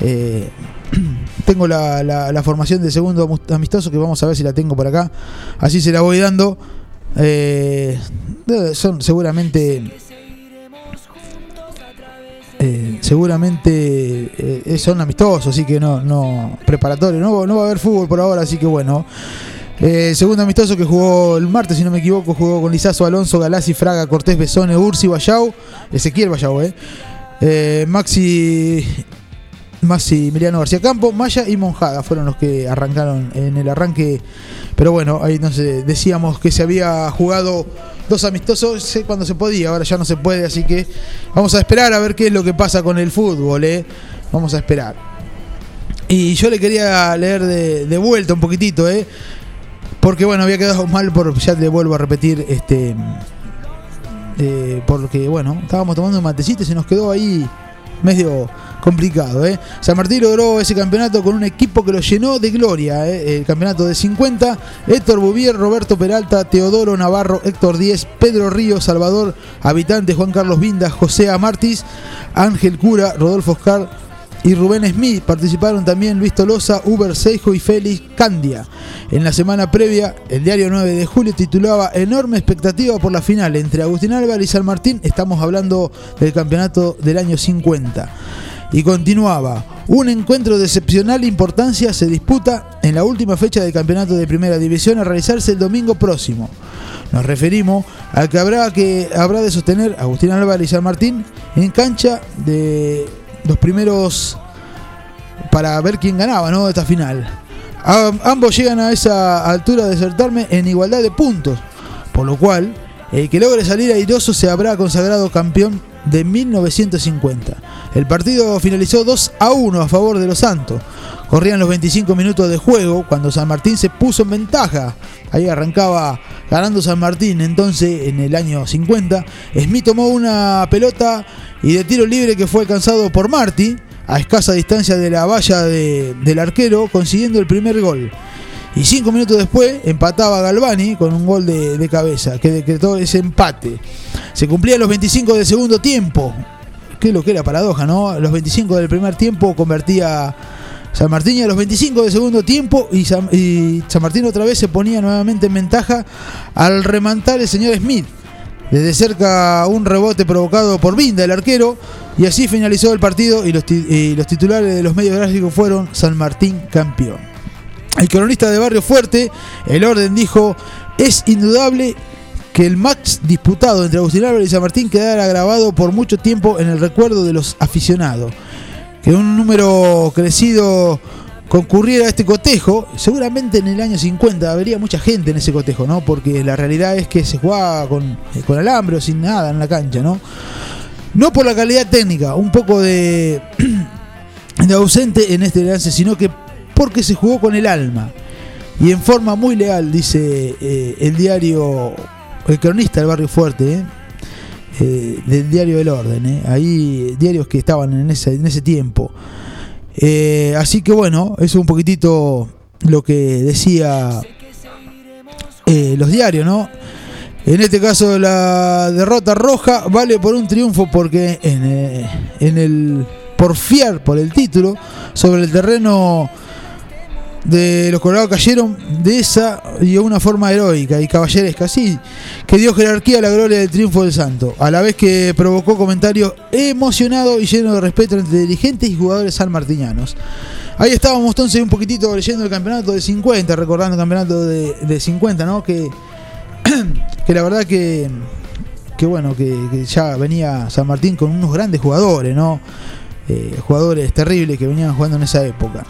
eh, tengo la, formación de segundo amistoso que vamos a ver si la tengo por acá. Así se la voy dando. Eh, son seguramente seguramente eh, son amistosos, así que no, no preparatorio, no, no va a haber fútbol por ahora, así que bueno. Eh, segundo amistoso que jugó el martes, si no me equivoco, jugó con Lizazo, Alonso, Galassi, Fraga, Cortés, Besone, Ursi, Bayau, Ezequiel Bayau, eh. Eh, Maxi Maxi Emiliano García Campo, Maya y Monjada fueron los que arrancaron en el arranque. Pero bueno, ahí entonces decíamos que se había jugado dos amistosos sé cuando se podía, ahora ya no se puede, así que vamos a esperar a ver qué es lo que pasa con el fútbol, ¿eh? Vamos a esperar. Y yo le quería leer de, de vuelta un poquitito, ¿eh? Porque bueno, había quedado mal por, ya te vuelvo a repetir, este... eh, porque bueno, estábamos tomando un matecito y se nos quedó ahí medio complicado. ¿eh? San Martín logró ese campeonato con un equipo que lo llenó de gloria. ¿eh? El campeonato de 50. Héctor Bouvier, Roberto Peralta, Teodoro Navarro, Héctor Díez, Pedro Río, Salvador Habitante, Juan Carlos Vindas, José Amartis, Ángel Cura, Rodolfo Oscar y Rubén Smith. Participaron también Luis Tolosa, Uber Seijo y Félix Candia. En la semana previa, el diario 9 de julio titulaba Enorme expectativa por la final entre Agustín Álvarez y San Martín. Estamos hablando del campeonato del año 50. Y continuaba, un encuentro de excepcional importancia se disputa en la última fecha del campeonato de primera división a realizarse el domingo próximo. Nos referimos al que habrá, que habrá de sostener Agustín Álvarez y San Martín en cancha de los primeros para ver quién ganaba ¿no? esta final. Ambos llegan a esa altura de certamen en igualdad de puntos, por lo cual el que logre salir airoso se habrá consagrado campeón de 1950. El partido finalizó 2 a 1 a favor de los Santos. Corrían los 25 minutos de juego cuando San Martín se puso en ventaja. Ahí arrancaba ganando San Martín entonces en el año 50. Smith tomó una pelota y de tiro libre que fue alcanzado por Martí a escasa distancia de la valla de- del arquero consiguiendo el primer gol. Y cinco minutos después empataba Galvani con un gol de, cabeza que decretó ese empate. Se cumplían los 25 del segundo tiempo. Que lo que era paradoja, ¿no? Los 25 del primer tiempo convertía San Martín a los 25 del segundo tiempo y San, Martín otra vez se ponía nuevamente en ventaja al remontar el señor Smith. Desde cerca un rebote provocado por Vinda, el arquero, y así finalizó el partido y los, los titulares de los medios gráficos fueron San Martín campeón. El cronista de Barrio Fuerte, el orden dijo, es indudable que el match disputado entre Agustín Álvarez y San Martín quedará grabado por mucho tiempo en el recuerdo de los aficionados. Que un número crecido concurriera a este cotejo, seguramente en el año 50 habría mucha gente en ese cotejo, ¿no? Porque la realidad es que se jugaba con, con alambre o sin nada en la cancha, ¿no? No por la calidad técnica, un poco de, de ausente en este lance, sino que porque se jugó con el alma y en forma muy leal, dice eh, el diario, el cronista del Barrio Fuerte, ¿eh? Eh, del diario del Orden, ¿eh? ahí diarios que estaban en ese, en ese tiempo. Eh, así que bueno, eso es un poquitito lo que decía eh, los diarios, ¿no? En este caso la derrota roja vale por un triunfo porque en, en el porfiar por el título sobre el terreno de los Colorados cayeron de esa y de una forma heroica y caballeresca, sí, que dio jerarquía a la gloria del triunfo del Santo, a la vez que provocó comentarios emocionados y llenos de respeto entre dirigentes y jugadores sanmartinianos. Ahí estábamos entonces un poquitito leyendo el campeonato de 50, recordando el campeonato de, de 50, ¿no? Que, que la verdad que, que bueno, que, que ya venía San Martín con unos grandes jugadores, ¿no? Eh, jugadores terribles que venían jugando en esa época.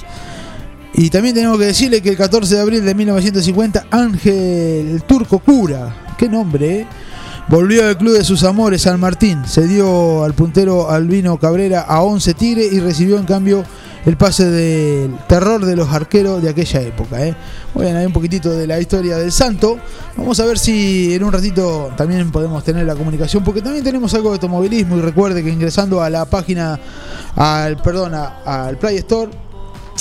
Y también tenemos que decirle que el 14 de abril de 1950, Ángel el Turco Cura, qué nombre, ¿eh? volvió al club de sus amores, San Martín. Se dio al puntero Albino Cabrera a 11 Tigre y recibió en cambio el pase del terror de los arqueros de aquella época. ¿eh? Bueno, hay un poquitito de la historia del Santo. Vamos a ver si en un ratito también podemos tener la comunicación, porque también tenemos algo de automovilismo. Y recuerde que ingresando a la página, al perdón, al Play Store,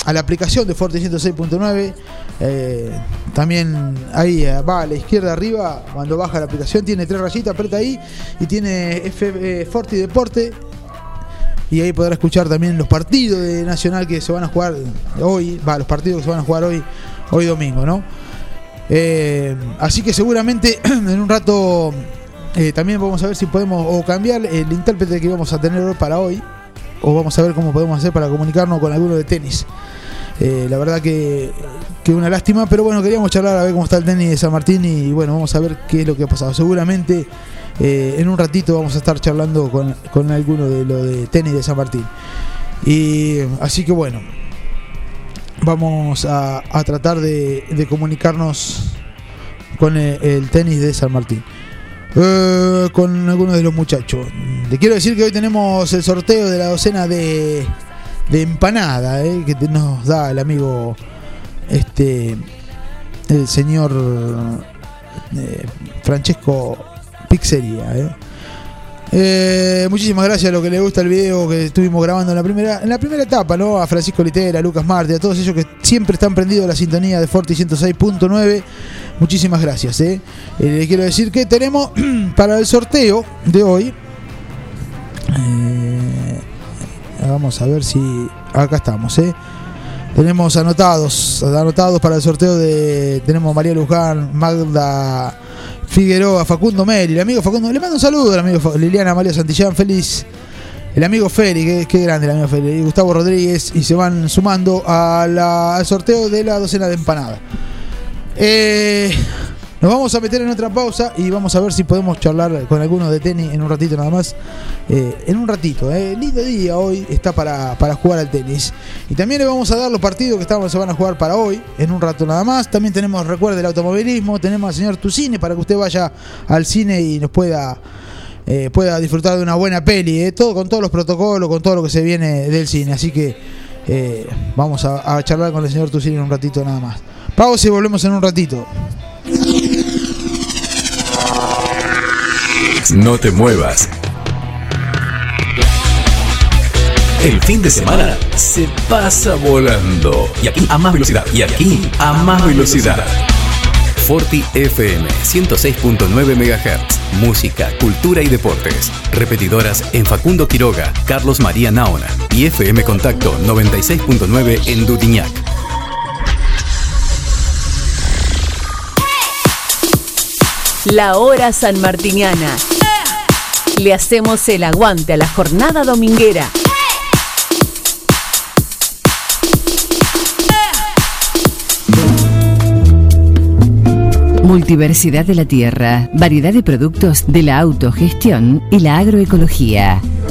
a la aplicación de Forte 106.9. eh, también ahí eh, va a la izquierda arriba, cuando baja la aplicación, tiene tres rayitas, aprieta ahí y tiene F, eh, Forte Deporte. Y ahí podrá escuchar también los partidos de Nacional que se van a jugar hoy, va, los partidos que se van a jugar hoy, hoy domingo, ¿no? Eh, así que seguramente en un rato también vamos a ver si podemos o cambiar el intérprete que vamos a tener para hoy o vamos a ver cómo podemos hacer para comunicarnos con alguno de tenis. Eh, la verdad que, que una lástima, pero bueno, queríamos charlar a ver cómo está el tenis de San Martín y bueno, vamos a ver qué es lo que ha pasado. Seguramente eh, en un ratito vamos a estar charlando con, con alguno de lo de tenis de San Martín. Y así que bueno, vamos a, a tratar de, comunicarnos con el, el tenis de San Martín. Eh, con algunos de los muchachos. Te quiero decir que hoy tenemos el sorteo de la docena de, de empanada eh, que nos da el amigo este el señor eh, Francesco Pizzería. eh. Eh, muchísimas gracias a los que les gusta el video que estuvimos grabando en la primera en la primera etapa, ¿no? A Francisco Litera, a Lucas Marte, a todos ellos que siempre están prendidos a la sintonía de Forti 106.9. Muchísimas gracias, ¿eh? Eh, les quiero decir que tenemos para el sorteo de hoy. eh, vamos a ver si. Acá estamos, ¿eh? Tenemos anotados, anotados para el sorteo de. Tenemos María Luján, Magda Figueroa, Facundo Meri, el amigo Facundo. Le mando un saludo al amigo Liliana María Santillán, feliz. El amigo Feli, que, que grande el amigo Feli, y Gustavo Rodríguez, y se van sumando a la- al sorteo de la docena de empanadas. Eh, nos vamos a meter en otra pausa y vamos a ver si podemos charlar con algunos de tenis en un ratito nada más. Eh, en un ratito, eh. lindo día hoy está para, para jugar al tenis. Y también le vamos a dar los partidos que estamos, se van a jugar para hoy, en un rato nada más. También tenemos, recuerde, el automovilismo, tenemos al señor Tucine para que usted vaya al cine y nos pueda... eh, pueda disfrutar de una buena peli, todo con todos los protocolos, con todo lo que se viene del cine. Así que vamos a, a charlar con el señor Tucine en un ratito nada más. Pausa y volvemos en un ratito. No te muevas. El fin de semana se pasa volando. Y aquí a más velocidad. Y aquí a más velocidad. Forti FM 106.9 MHz. Música, cultura y deportes. Repetidoras en Facundo Quiroga, Carlos María Naona y FM Contacto 96.9 en La hora sanmartiniana. Le hacemos el aguante a la jornada dominguera. Multiversidad de la tierra, variedad de productos de la autogestión y la agroecología.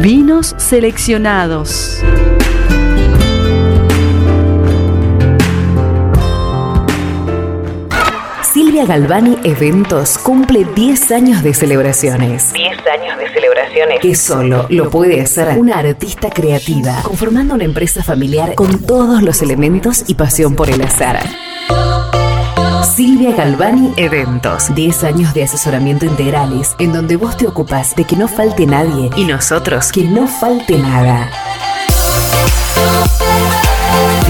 vinos seleccionados. Silvia Galvani Eventos cumple 10 años de celebraciones. 10 años de celebraciones. Que solo lo puede hacer una artista creativa, conformando una empresa familiar con todos los elementos y pasión por el azar. Silvia Galvani Eventos. 10 años de asesoramiento integrales, en donde vos te ocupas de que no falte nadie y nosotros que no falte nada.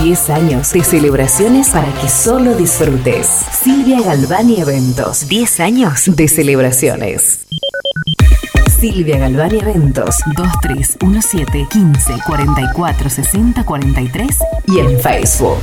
10 años de celebraciones para que solo disfrutes. Silvia Galvani Eventos. 10 años de celebraciones. Silvia Galvani Eventos 2317 15 44 60 43 y en Facebook.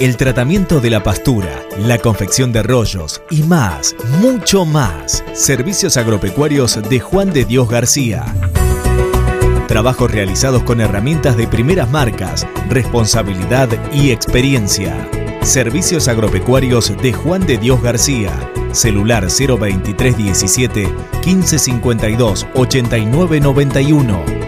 El tratamiento de la pastura, la confección de rollos y más, mucho más. Servicios agropecuarios de Juan de Dios García. Trabajos realizados con herramientas de primeras marcas, responsabilidad y experiencia. Servicios agropecuarios de Juan de Dios García. Celular 02317 1552 8991.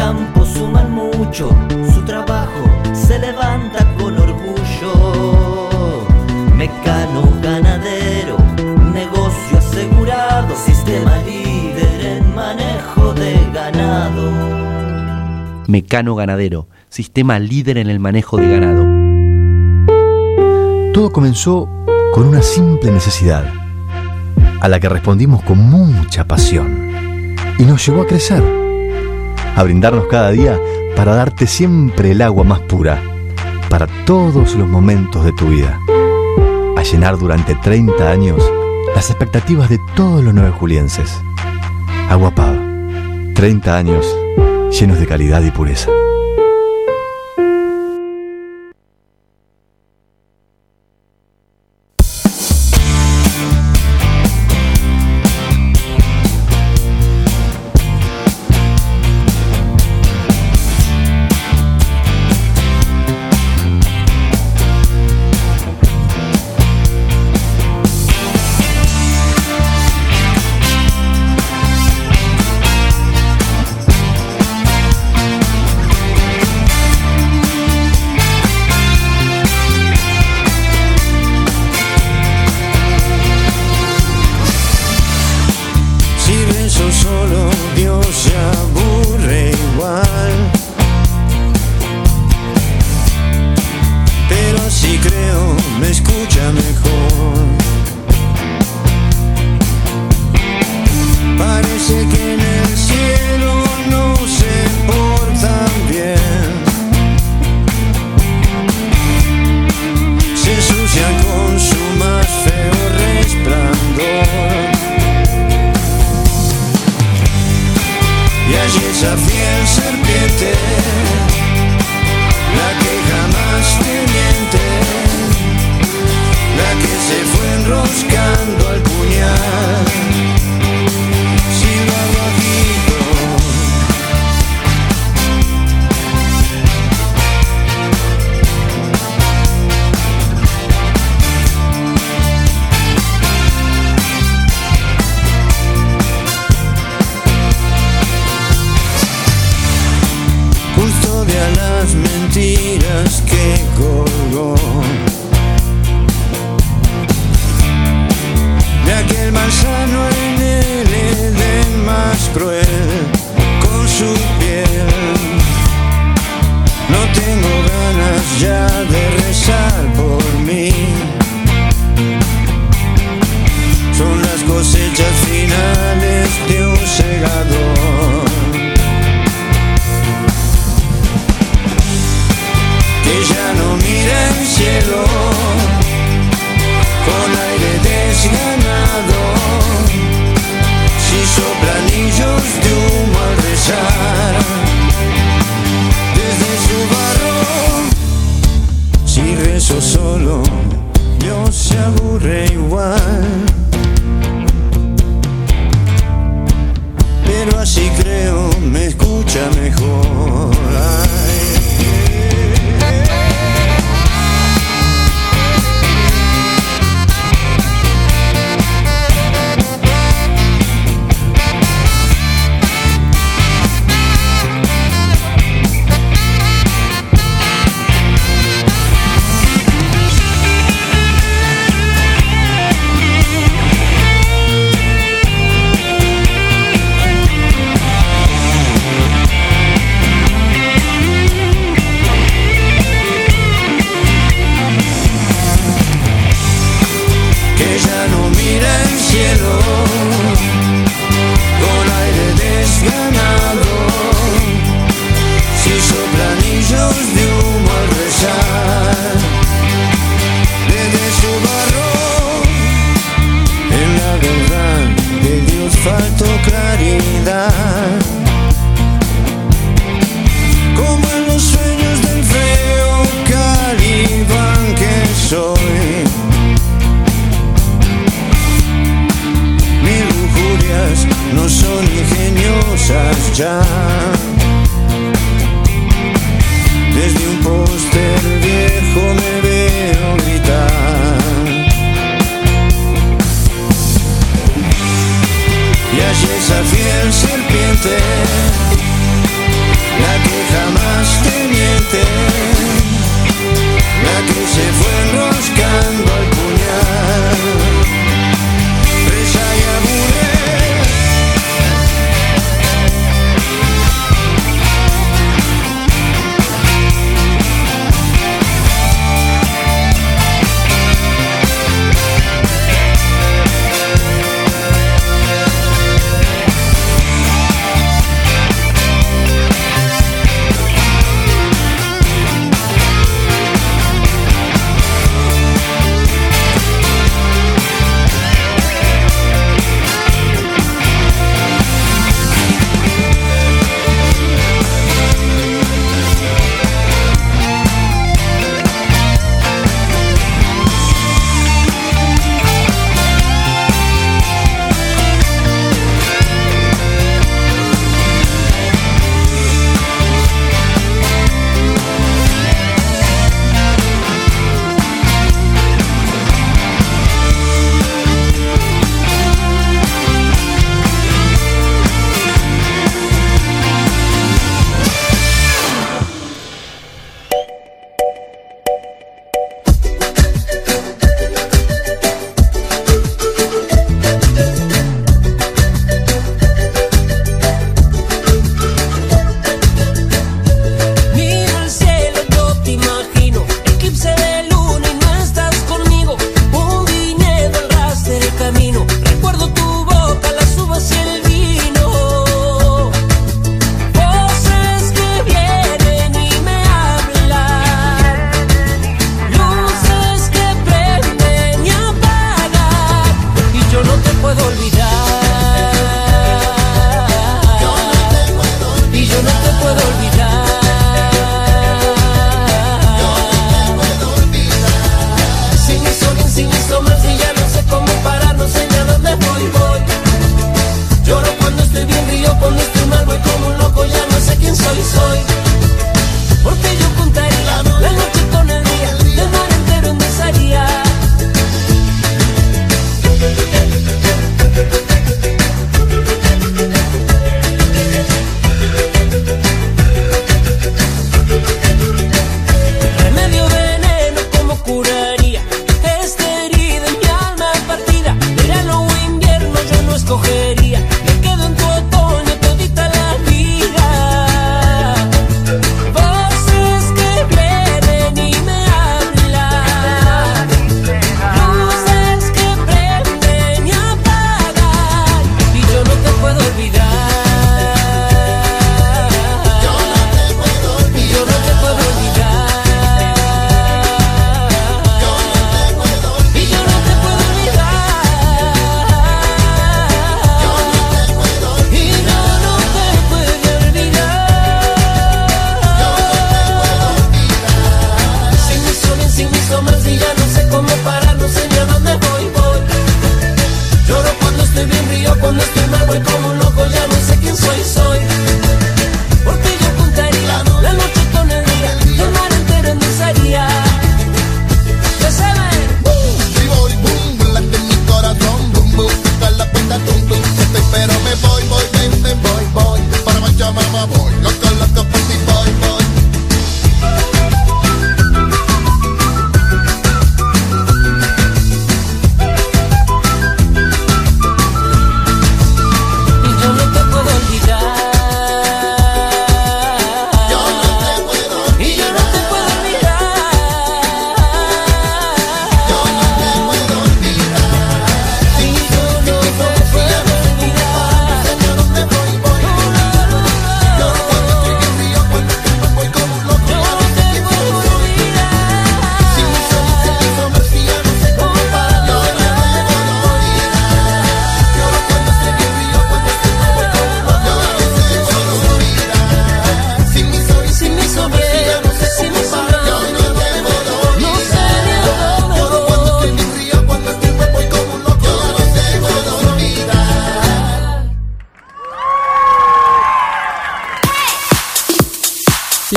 Los campos suman mucho, su trabajo se levanta con orgullo. Mecano ganadero, negocio asegurado, sistema líder en manejo de ganado. Mecano Ganadero, sistema líder en el manejo de ganado. Todo comenzó con una simple necesidad, a la que respondimos con mucha pasión, y nos llevó a crecer, a brindarnos cada día para darte siempre el agua más pura, para todos los momentos de tu vida, a llenar durante 30 años las expectativas de todos los nueve julienses. Agua Pava, 30 años llenos de calidad y pureza.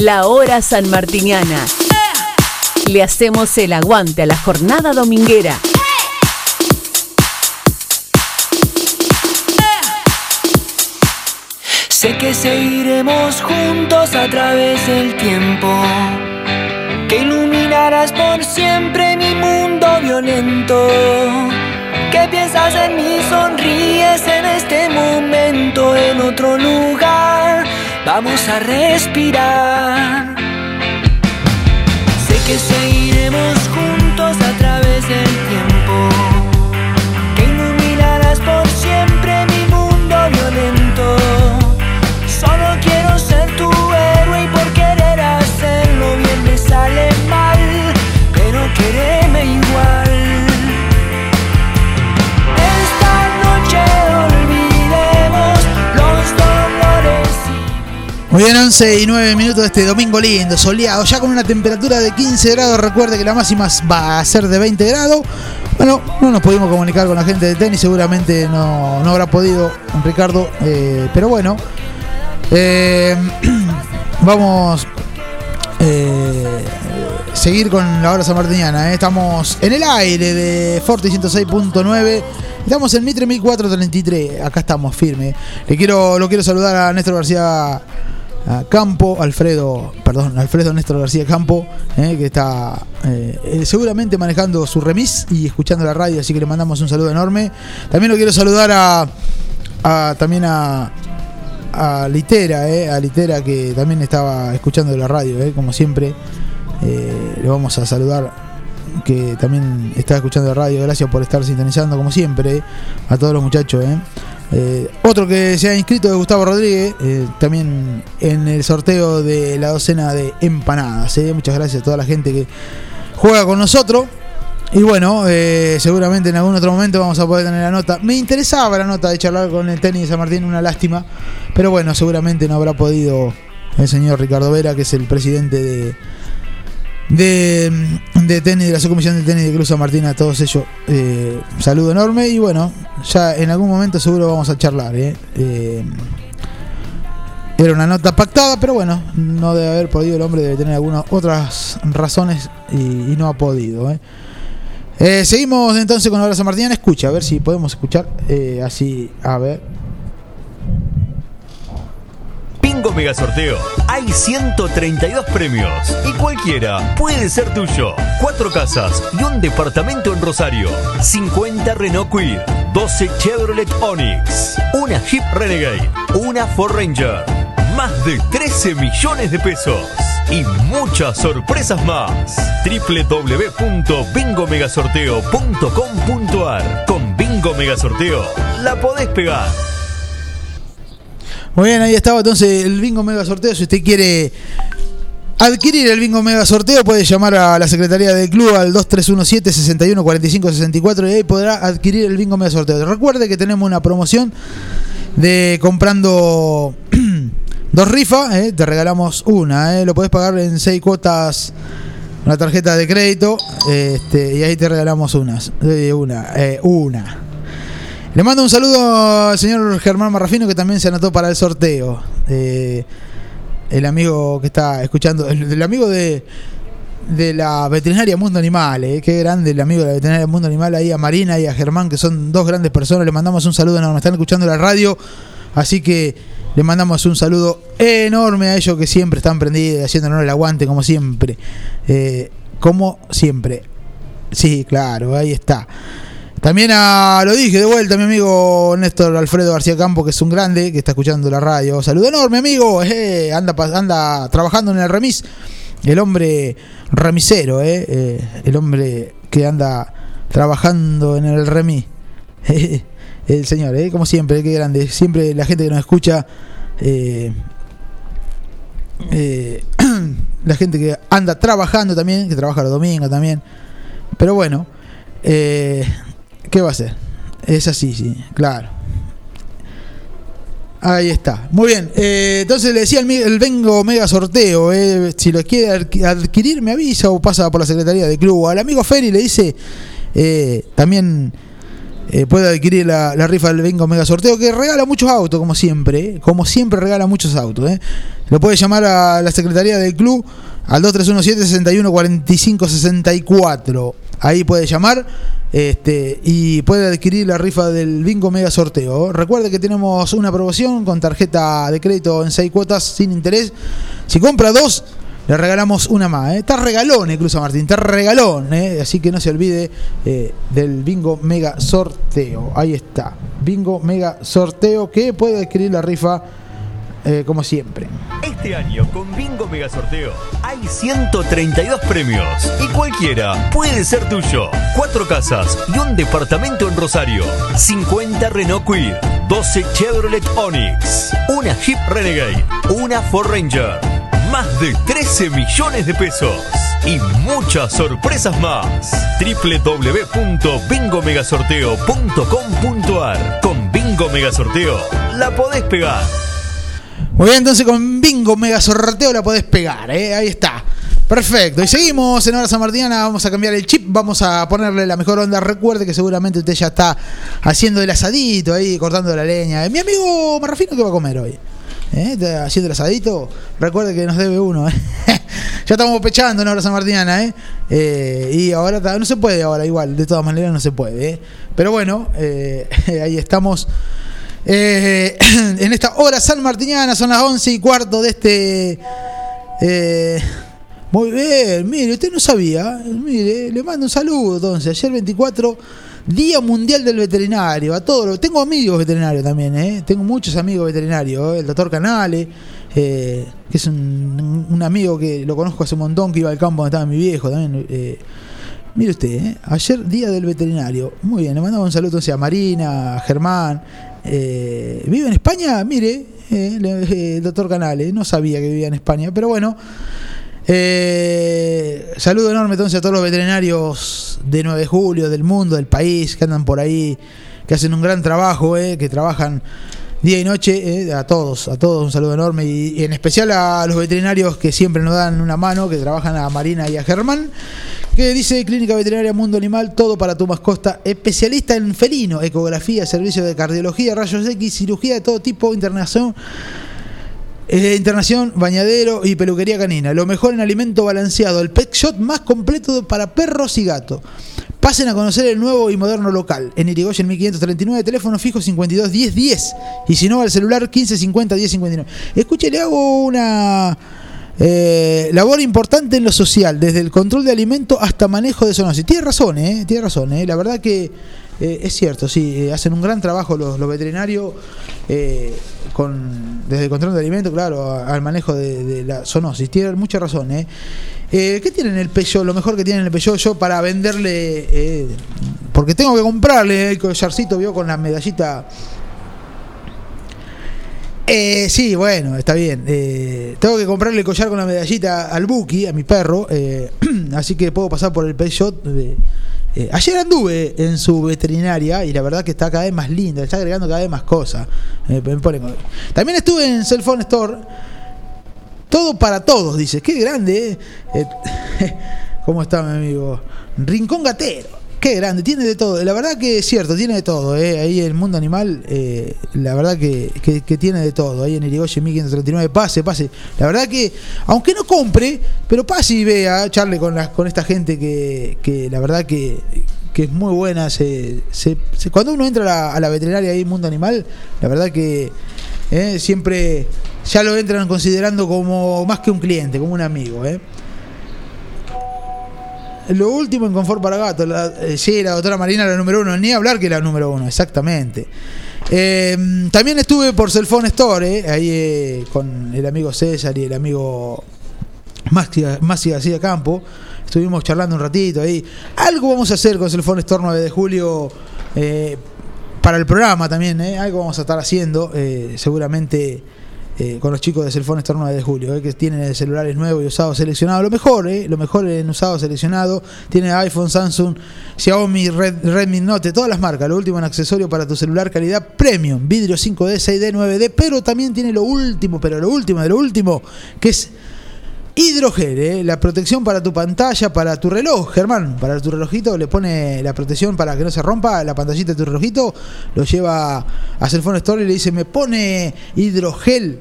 La hora sanmartiniana. Le hacemos el aguante a la jornada dominguera. Sé que seguiremos juntos a través del tiempo. Que iluminarás por siempre mi mundo violento. Que piensas en mí, sonríes en este momento, en otro lugar. Vamos a respirar. Sé que seguiremos juntos a través del tiempo. Que iluminarás por siempre mi mundo violento. Solo quiero ser tu héroe y por querer hacerlo bien me sale mal, pero quereme igual. Muy bien, 11 y 9 minutos de este domingo lindo, soleado, ya con una temperatura de 15 grados. Recuerde que la máxima va a ser de 20 grados. Bueno, no nos pudimos comunicar con la gente de tenis, seguramente no, no habrá podido Ricardo, eh, pero bueno, eh, vamos eh, seguir con la hora sanmartiniana. eh. Estamos en el aire de Forte 106.9. Estamos en Mitre 1433. Acá estamos firme. Le quiero, lo quiero saludar a Néstor García a Campo, Alfredo, perdón, Alfredo Néstor García Campo, eh, que está eh, eh, seguramente manejando su remis y escuchando la radio, así que le mandamos un saludo enorme. También lo quiero saludar a, a- también a, a Litera, eh, a Litera que también estaba escuchando la radio, como siempre. Le vamos a saludar que también está escuchando la radio. Gracias por estar sintonizando, como siempre, a todos los muchachos. eh. Eh, otro que se ha inscrito es Gustavo Rodríguez, eh, también en el sorteo de la docena de empanadas. eh. Muchas gracias a toda la gente que juega con nosotros. Y bueno, seguramente en algún otro momento vamos a poder tener la nota. Me interesaba la nota de charlar con el tenis de San Martín, una lástima. Pero bueno, seguramente no habrá podido el señor Ricardo Vera, que es el presidente de, de, de tenis, de la subcomisión de tenis de Cruz San Martín, a todos ellos. eh, saludo enorme y bueno, ya en algún momento seguro vamos a charlar. eh. Eh, era una nota pactada, pero bueno, no debe haber podido, el hombre debe tener algunas otras razones y, no ha podido. eh. Seguimos entonces con la hora San Martín. Escucha, a ver si podemos escuchar así. A ver. Bingo Mega Sorteo. Hay 132 premios y cualquiera puede ser tuyo. Cuatro casas y un departamento en Rosario. 50 Renault Quid, 12 Chevrolet Onix, una Jeep Renegade, una Ford Ranger. Más de 13 millones de pesos y muchas sorpresas más. www.bingomegasorteo.com.ar Con Bingo Mega Sorteo la podés pegar. Muy bien, ahí estaba entonces el bingo mega sorteo. Si usted quiere adquirir el bingo mega sorteo, puede llamar a la secretaría del club al 2317 61 45 64 y ahí podrá adquirir el bingo mega sorteo. Recuerde que tenemos una promoción de comprando dos rifas, eh, te regalamos una, eh, lo podés pagar en seis cuotas. Una tarjeta de crédito este, y ahí te regalamos unas. eh, una, eh, una. Le mando un saludo al señor Germán Marrafino que también se anotó para el sorteo. El amigo que está escuchando, el, amigo de, de la veterinaria Mundo Animal, eh, qué grande el amigo de la veterinaria Mundo Animal, ahí a Marina y a Germán, que son dos grandes personas. Le mandamos un saludo enorme. Están escuchando la radio, así que le mandamos un saludo enorme a ellos que siempre están prendidos, haciéndonos el aguante, como siempre. Eh, como siempre. Sí, claro, ahí está. También a, lo dije de vuelta, mi amigo Néstor Alfredo García Campo, que es un grande, que está escuchando la radio. Saludo enorme, amigo. eh, anda, anda trabajando en el remis. El hombre remisero, eh, eh, el hombre que anda trabajando en el remis. el señor, eh, como siempre, qué grande. Siempre la gente que nos escucha, eh, eh, la gente que anda trabajando también, que trabaja los domingos también. Pero bueno, eh, ¿qué va a ser? Es así, sí, claro. Ahí está. Muy bien. eh, entonces le decía el, el Vengo Mega Sorteo. eh, si lo quiere adqui- adquirir, me avisa o pasa por la Secretaría de Club. Al amigo Feri le dice eh, también puede adquirir la, rifa del Bingo Mega Sorteo, que regala muchos autos, como siempre. Como siempre, regala muchos autos. Lo puede llamar a la secretaría del club al 2317-6145-64. Ahí puede llamar este, y puede adquirir la rifa del Bingo Mega Sorteo. Recuerde que tenemos una promoción con tarjeta de crédito en 6 cuotas sin interés. Si compra dos, le regalamos una más. ¿eh? Está regalón, incluso Martín, está regalón. ¿eh? Así que no se olvide eh, del Bingo Mega Sorteo. Ahí está. Bingo Mega Sorteo que puede adquirir la rifa eh, como siempre. Este año con Bingo Mega Sorteo hay 132 premios y cualquiera puede ser tuyo. Cuatro casas y un departamento en Rosario. 50 Renault Quid, 12 Chevrolet Onix, una Jeep Renegade, una Ford Ranger. Más de 13 millones de pesos y muchas sorpresas más. www.bingomegasorteo.com.ar Con Bingo Mega Sorteo la podés pegar. Muy bien, entonces con Bingo Mega Sorteo la podés pegar, ¿eh? ahí está. Perfecto, y seguimos en Hora San Martina, vamos a cambiar el chip, vamos a ponerle la mejor onda. Recuerde que seguramente usted ya está haciendo el asadito ahí, cortando la leña. Mi amigo Marrafino, ¿qué va a comer hoy? ¿Eh? ¿Está haciendo el asadito? Recuerde que nos debe uno. ¿eh? ya estamos pechando en Hora San Martina, ¿eh? Eh, y ahora no se puede, ahora igual, de todas maneras no se puede. ¿eh? Pero bueno, eh, ahí estamos. Eh, en esta hora San Martiniana son las 11 y cuarto de este. eh, muy bien, mire, usted no sabía. Mire, le mando un saludo entonces. Ayer 24, Día Mundial del Veterinario. A todos Tengo amigos veterinarios también, ¿eh? Tengo muchos amigos veterinarios. ¿eh? El doctor Canale, eh, que es un, amigo que lo conozco hace un montón, que iba al campo donde estaba mi viejo también. Mire usted, ¿eh? ayer día del veterinario. Muy bien, le mandaba un saludo entonces a Marina, a Germán. Eh, ¿Vive en España? Mire, eh, doctor Canales, no sabía que vivía en España, pero bueno. Eh, saludo enorme entonces a todos los veterinarios de 9 de julio, del mundo, del país, que andan por ahí, que hacen un gran trabajo, eh, que trabajan día y noche, eh, a todos, a todos un saludo enorme y en especial a los veterinarios que siempre nos dan una mano, que trabajan a Marina y a Germán, que dice Clínica Veterinaria Mundo Animal, todo para tu mascota, especialista en felino, ecografía, servicio de cardiología, rayos X, cirugía de todo tipo, internación. Eh, internación, bañadero y peluquería canina. Lo mejor en alimento balanceado. El pet shop más completo para perros y gatos. Pasen a conocer el nuevo y moderno local. En Irigoyen 1539, teléfono fijo 52 10 10. Y si no, al celular 1550 10 59. Escuche, le hago una eh, labor importante en lo social, desde el control de alimentos hasta manejo de zoonosis. Tiene razón, ¿eh? Tiene razón, ¿eh? La verdad que eh, es cierto, sí, eh, hacen un gran trabajo los, veterinarios con, desde el control de alimentos, claro, al manejo de, la zoonosis. Tiene mucha razón, ¿eh? ¿Qué tienen el Peugeot? Lo mejor que tienen el Peugeot yo para venderle, porque tengo que comprarle el collarcito, vio, con la medallita eh, sí, bueno, está bien. Eh, tengo que comprarle el collar con la medallita al Buki, a mi perro. eh, así que puedo pasar por el Peugeot. eh, eh, ayer anduve en su veterinaria y la verdad que está cada vez más linda, está agregando cada vez más cosas. Me pone con- También estuve en Cell Phone Store. Todo para todos, dice. Qué grande, ¿Cómo está mi amigo? Rincón Gatero. Qué grande, tiene de todo. La verdad que es cierto, tiene de todo. eh. Ahí el mundo animal, eh, la verdad que, que- tiene de todo. Ahí en Irigoyen 1539, pase, pase. La verdad que, aunque no compre, pero pase y vea, charle con, las con esta gente que, que la verdad que, que es muy buena. Se, se- se- cuando uno entra a la, a la veterinaria ahí mundo animal, la verdad que eh, siempre ya lo entran considerando como más que un cliente, como un amigo. ¿eh? Lo último en confort para gatos. La, eh, sí, la doctora Marina, la número uno. Ni hablar que la número uno, exactamente. Eh, también estuve por Cellphone Store, eh, ahí con el amigo César y el amigo Maxi, García Campo. Estuvimos charlando un ratito ahí. Algo vamos a hacer con Cellphone Store 9 de julio para el programa también. Algo vamos a estar haciendo, seguramente eh, con los chicos de Cellphone Store 9 de julio, eh, que tienen celulares nuevos y usados seleccionados. Lo mejor, eh, lo mejor en usados seleccionado. Tiene iPhone, Samsung, Xiaomi, Red- Redmi Note, todas las marcas. Lo último en accesorio para tu celular, calidad premium, vidrio 5D, 6D, 9D, pero también tiene lo último, pero lo último de lo último, que es Hidrogel, ¿eh? la protección para tu pantalla, para tu reloj, Germán, para tu relojito, le pone la protección para que no se rompa la pantallita de tu relojito, lo lleva a Cellphone Store y le dice, me pone hidrogel,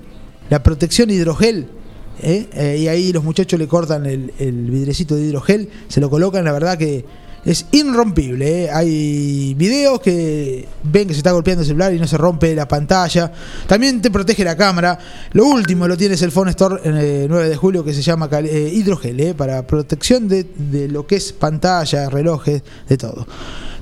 la protección hidrogel. ¿eh? Eh, y ahí los muchachos le cortan el, el vidrecito de hidrogel, se lo colocan, la verdad que es irrompible. ¿eh? Hay videos que ven que se está golpeando el celular y no se rompe la pantalla. También te protege la cámara. Lo último lo tienes el Phone Store en el 9 de julio que se llama eh, Hidrogel, ¿eh? para protección de, de lo que es pantalla, relojes, de todo.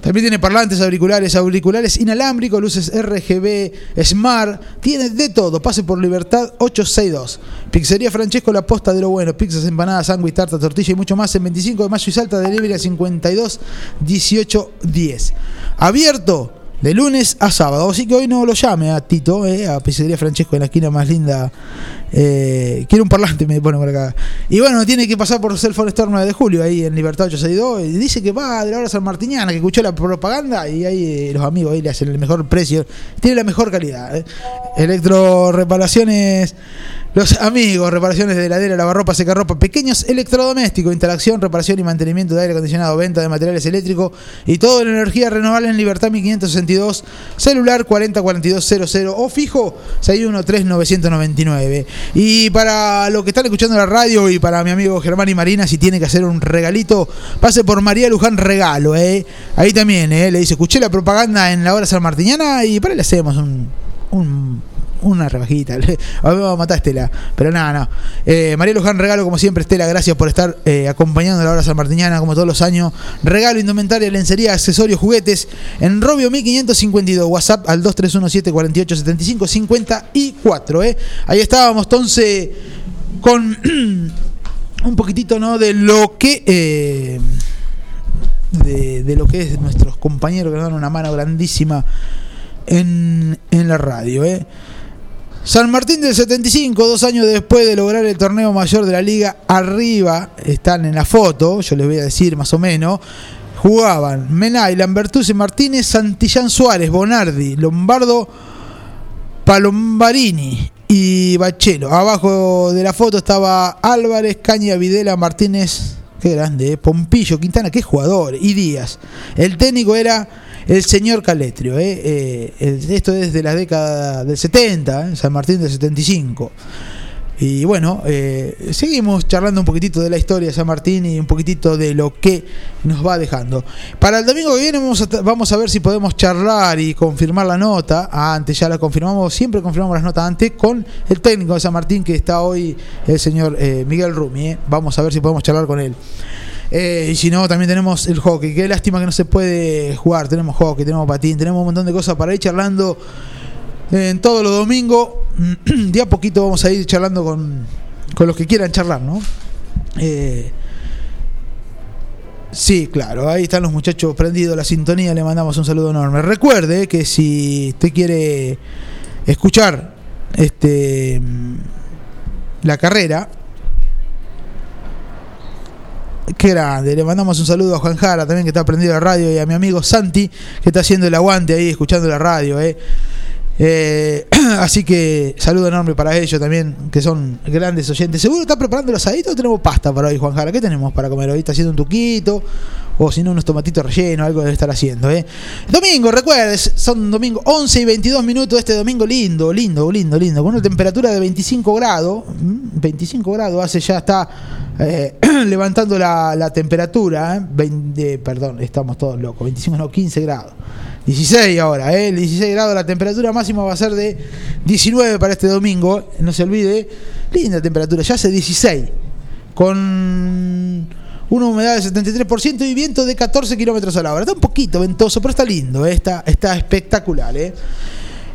También tiene parlantes, auriculares, auriculares inalámbricos, luces RGB, Smart, tiene de todo. Pase por Libertad 862. Pizzería Francesco La Posta de lo Bueno, pizzas, empanadas, sándwich, tarta, tortilla y mucho más en 25 de mayo y Salta, delivery a 52 18 10. Abierto de lunes a sábado. Así que hoy no lo llame a Tito, eh, a Pizzería Francesco en la esquina más linda. Eh, quiero un parlante, me pone por acá. Y bueno, tiene que pasar por Cell Store 9 de julio, ahí en Libertad 862. Y dice que va de la hora San Martiniana, que escuchó la propaganda y ahí eh, los amigos ahí le hacen el mejor precio. Tiene la mejor calidad. eh. Electro reparaciones. Los amigos, reparaciones de heladera, lavarropa, secarropa, pequeños electrodomésticos, instalación, reparación y mantenimiento de aire acondicionado, venta de materiales eléctricos y todo en energía renovable en Libertad 1562, celular 404200 o fijo 613999. Y para los que están escuchando la radio y para mi amigo Germán y Marina, si tiene que hacer un regalito, pase por María Luján Regalo, ¿eh? Ahí también, ¿eh? Le dice, escuché la propaganda en la hora San Martiniana y para le hacemos un- una rebajita. A mí me va a matar Estela. Pero nada, no. Eh, María Luján Regalo, como siempre, Estela, gracias por estar eh, acompañando la hora San Martiniana, como todos los años. Regalo, indumentaria, lencería, accesorios, juguetes. En Robio 1552, WhatsApp al 2317 48 75 54. ¿eh? Ahí estábamos, entonces, con un poquitito, ¿no? De lo que. eh, de, de lo que es nuestros compañeros que nos dan una mano grandísima en, en la radio. ¿eh? San Martín del 75, dos años después de lograr el torneo mayor de la liga, arriba están en la foto, yo les voy a decir más o menos. Jugaban Menay, Lambertucci, Martínez, Santillán Suárez, Bonardi, Lombardo, Palombarini y Bachelo. Abajo de la foto estaba Álvarez, Caña, Videla, Martínez, qué grande, ¿eh? Pompillo, Quintana, qué jugador, y Díaz. El técnico era el señor Caletrio. ¿eh? Eh, esto es de la década del 70, ¿eh? San Martín del 75. Y bueno, eh, seguimos charlando un poquitito de la historia de San Martín y un poquitito de lo que nos va dejando. Para el domingo que viene vamos a, vamos a ver si podemos charlar y confirmar la nota. Ah, antes ya la confirmamos, siempre confirmamos las notas antes con el técnico de San Martín que está hoy, el señor eh, Miguel Rumi. Vamos a ver si podemos charlar con él. Eh, y si no, también tenemos el hockey. Qué lástima que no se puede jugar. Tenemos hockey, tenemos patín, tenemos un montón de cosas para ir charlando en todos los domingos. De a poquito vamos a ir charlando con, con los que quieran charlar, ¿no? Eh, sí, claro, ahí están los muchachos prendidos, la sintonía, le mandamos un saludo enorme. Recuerde que si usted quiere escuchar este la carrera, Qué grande, le mandamos un saludo a Juan Jara también que está prendido la radio y a mi amigo Santi que está haciendo el aguante ahí escuchando la radio. eh. Eh, así que saludo enorme para ellos también, que son grandes oyentes. ¿Seguro está preparando el asadito o tenemos pasta para hoy, Juan Jara? ¿Qué tenemos para comer hoy? ¿Está haciendo un tuquito? O si no, unos tomatitos rellenos, algo debe estar haciendo. ¿eh? Domingo, recuerdes, son domingo 11 y 22 minutos. Este domingo lindo, lindo, lindo, lindo. Con una temperatura de 25 grados. mm, 25 grados, hace ya está eh, levantando la, la temperatura. ¿eh? 20, perdón, estamos todos locos. 25, no, 15 grados. 16 ahora, ¿eh? 16 grados, la temperatura máxima va a ser de 19 para este domingo, no se olvide, linda temperatura, ya hace 16, con una humedad del 73% y viento de 14 kilómetros a la hora. Está un poquito ventoso, pero está lindo, ¿eh? está, está espectacular. ¿eh?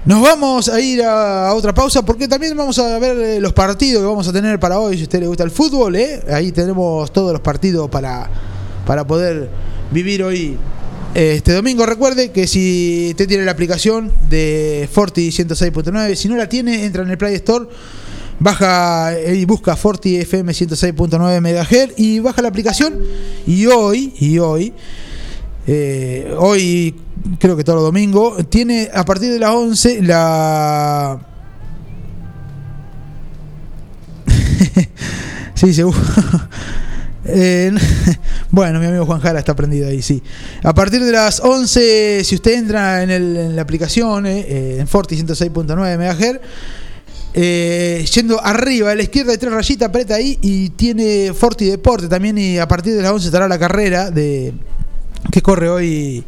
Nos vamos a ir a, otra pausa porque también vamos a ver eh, los partidos que vamos a tener para hoy. Si a usted le gusta el fútbol, ¿eh? ahí tenemos todos los partidos para, para poder vivir hoy este domingo. Recuerde que si usted tiene la aplicación de Forti 106.9, si no la tiene, entra en el Play Store, baja y busca Forti FM 106.9 MHz y baja la aplicación. Y hoy, y hoy, eh, hoy creo que todo los domingos, tiene a partir de las 11 la. Sí, seguro. Eh, bueno, mi amigo Juan Jara está prendido ahí, sí. A partir de las 11, si usted entra en, el- la aplicación, eh, eh, en Forti 106.9 MHz, eh, yendo arriba a la izquierda hay tres rayitas, aprieta ahí y tiene Forti Deporte también. Y a partir de las 11 estará la carrera de que corre hoy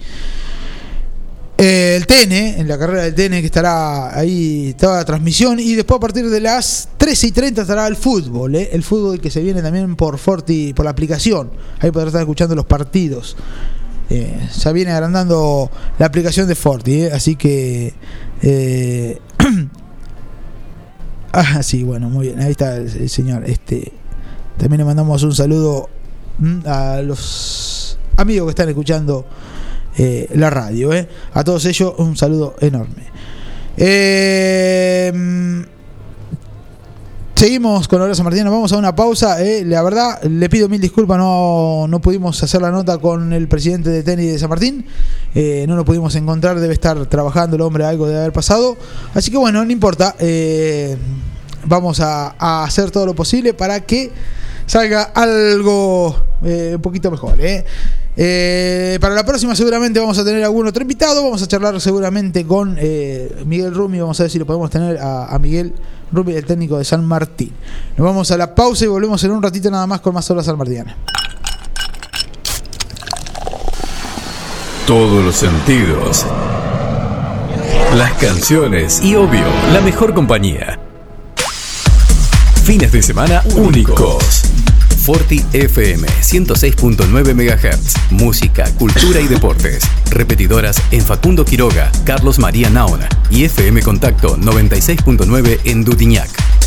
eh, el TN, en la carrera del TN que estará ahí toda la transmisión. Y después a partir de las 13 y 30 estará el fútbol, eh, el fútbol que se viene también por Forti, por la aplicación. Ahí podrá estar escuchando los partidos. Eh, ya viene agrandando la aplicación de Forti, eh, así que. ah, sí, bueno, muy bien. Ahí está el, señor. Este, también le mandamos un saludo mm, a los amigos que están escuchando eh, la radio. eh. A todos ellos, un saludo enorme. Eh, mm, Seguimos con Hora San Martín, vamos a una pausa. eh. La verdad, le pido mil disculpas, no, no pudimos hacer la nota con el presidente de tenis de San Martín. Eh, no lo pudimos encontrar, debe estar trabajando el hombre, algo debe haber pasado. Así que bueno, no importa. eh, vamos a, hacer todo lo posible para que salga algo un poquito mejor. para la próxima seguramente vamos a tener algún otro invitado. Vamos a charlar seguramente con Miguel Rumi. Vamos a ver si lo podemos tener a, a Miguel Rumi, el técnico de San Martín. Nos vamos a la pausa y volvemos en un ratito nada más con más horas San Martín. Todos los sentidos. Las canciones y obvio, la mejor compañía. Fines de semana únicos. Forti FM 106.9 MHz. Música, cultura y deportes. Repetidoras en Facundo Quiroga, Carlos María Naona y FM Contacto 96.9 en Dutiñac.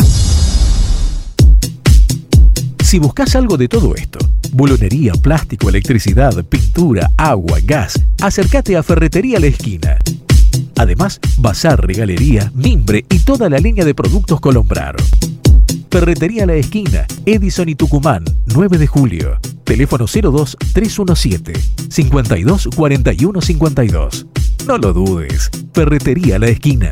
Si buscas algo de todo esto, bulonería, plástico, electricidad, pintura, agua, gas, acércate a Ferretería La Esquina. Además, bazar, regalería, mimbre y toda la línea de productos Colombrar. Ferretería La Esquina, Edison y Tucumán, 9 de julio. Teléfono 02 317 52 41 52. No lo dudes. Ferretería La Esquina.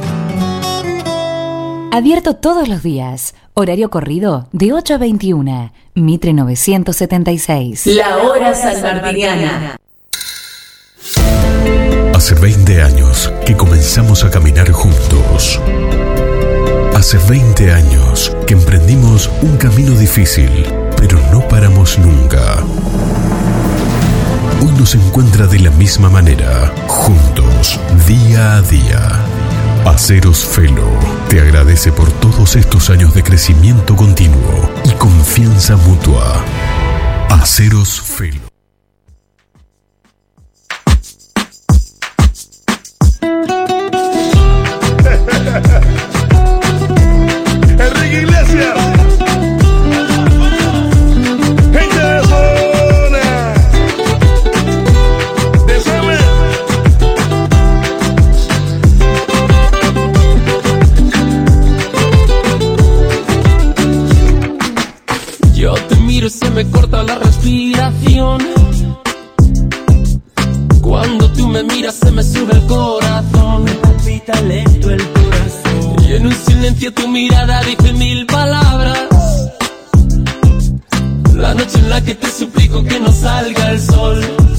Abierto todos los días. Horario corrido de 8 a 21. Mitre 976. La hora sanmartiniana. Hace 20 años que comenzamos a caminar juntos. Hace 20 años que emprendimos un camino difícil, pero no paramos nunca. Hoy nos encuentra de la misma manera, juntos, día a día. Aceros Felo te agradece por todos estos años de crecimiento continuo y confianza mutua. Aceros Felo. Silencio tu mirada dice mil palabras. La noche en la que te suplico que no salga el sol.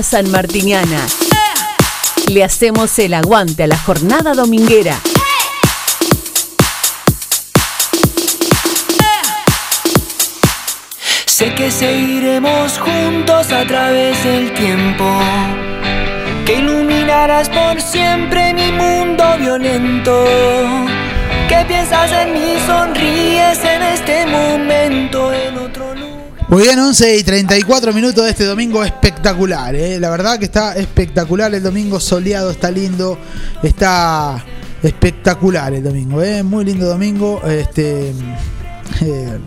Hora sanmartiniana. Le hacemos el aguante a la jornada dominguera. Sé que seguiremos juntos a través del tiempo. Que iluminarás por siempre mi mundo violento. Que piensas en mí, sonríes en este momento. Muy bien, 11 y 34 minutos de este domingo espectacular. ¿eh? La verdad que está espectacular el domingo, soleado, está lindo, está espectacular el domingo. ¿eh? Muy lindo domingo. Este, eh,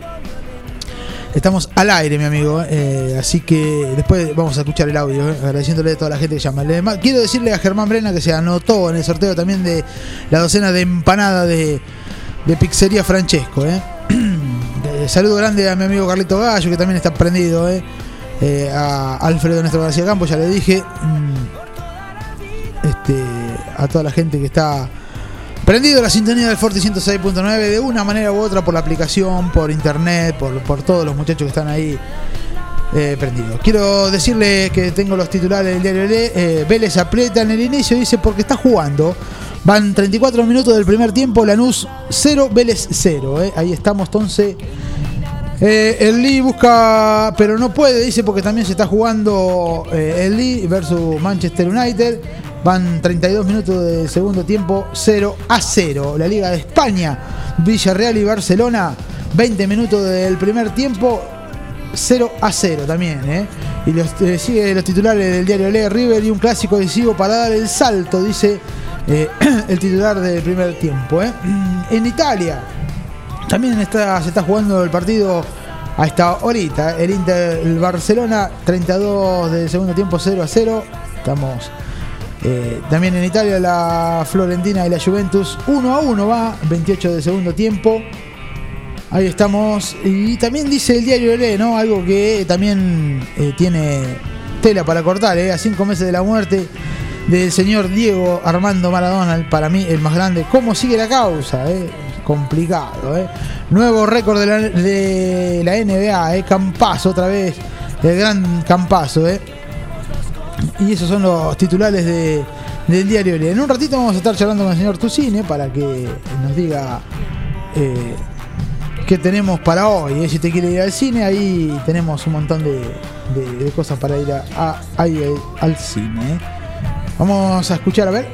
estamos al aire, mi amigo. eh, así que después vamos a escuchar el audio, ¿eh? agradeciéndole a toda la gente que llama. Le- Quiero decirle a Germán Brena que se anotó en el sorteo también de la docena de empanada de, de Pizzería Francesco. ¿eh? Eh, saludo grande a mi amigo Carlito Gallo, que también está prendido. ¿eh? Eh, a Alfredo Néstor García Campos, ya le dije. Mm, este, a toda la gente que está prendido la sintonía del Forte 106.9 de una manera u otra por la aplicación, por internet, por, por todos los muchachos que están ahí eh, prendidos. Quiero decirle que tengo los titulares del diario Le, Vélez aprieta en el inicio, dice porque está jugando. Van 34 minutos del primer tiempo, Lanús 0, Vélez 0. eh. Ahí estamos entonces. Eh, el Lee busca, pero no puede, dice, porque también se está jugando eh, el Lee versus Manchester United. Van 32 minutos del segundo tiempo, 0 a 0. La Liga de España, Villarreal y Barcelona, 20 minutos del primer tiempo, 0 a 0 también. ¿eh? Y los, eh, sigue los titulares del diario Le River y un clásico decisivo para dar el salto, dice eh, el titular del primer tiempo. En Italia, también se está jugando el partido a esta horita. El Inter, el Barcelona, 32 del segundo tiempo, 0 a 0. Estamos eh, también en Italia, la Florentina y la Juventus, 1 a 1 va, 28 del segundo tiempo. Ahí estamos. Y también dice el diario Le, ¿no? Algo que también eh, tiene tela para cortar, ¿eh? A cinco meses de la muerte del señor Diego Armando Maradona, para mí el más grande. ¿Cómo sigue la causa? eh? Complicado, ¿eh? Nuevo récord de la, de la NBA, ¿eh? Campazo otra vez. El gran Campazo, ¿eh? Y esos son los titulares de, del diario. En un ratito vamos a estar charlando con el señor Tucine para que nos diga eh, qué tenemos para hoy. ¿eh? Si te quiere ir al cine, ahí tenemos un montón de, de- cosas para ir a, a- al cine. ¿eh? Vamos a escuchar a ver.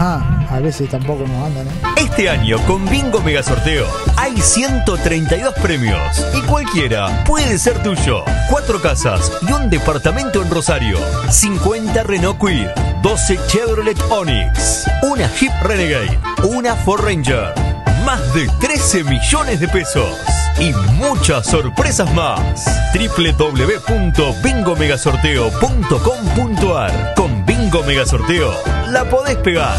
A veces tampoco nos andan, ¿eh? Este año con Bingo Mega Sorteo hay 132 premios y cualquiera puede ser tuyo. Cuatro casas y un departamento en Rosario. 50 Renault Quid, 12 Chevrolet Onix, una Jeep Renegade, una Ford Ranger. Más de 13 millones de pesos y muchas sorpresas más. www.bingomegasorteo.com.ar Con Bingo Mega Sorteo la podés pegar.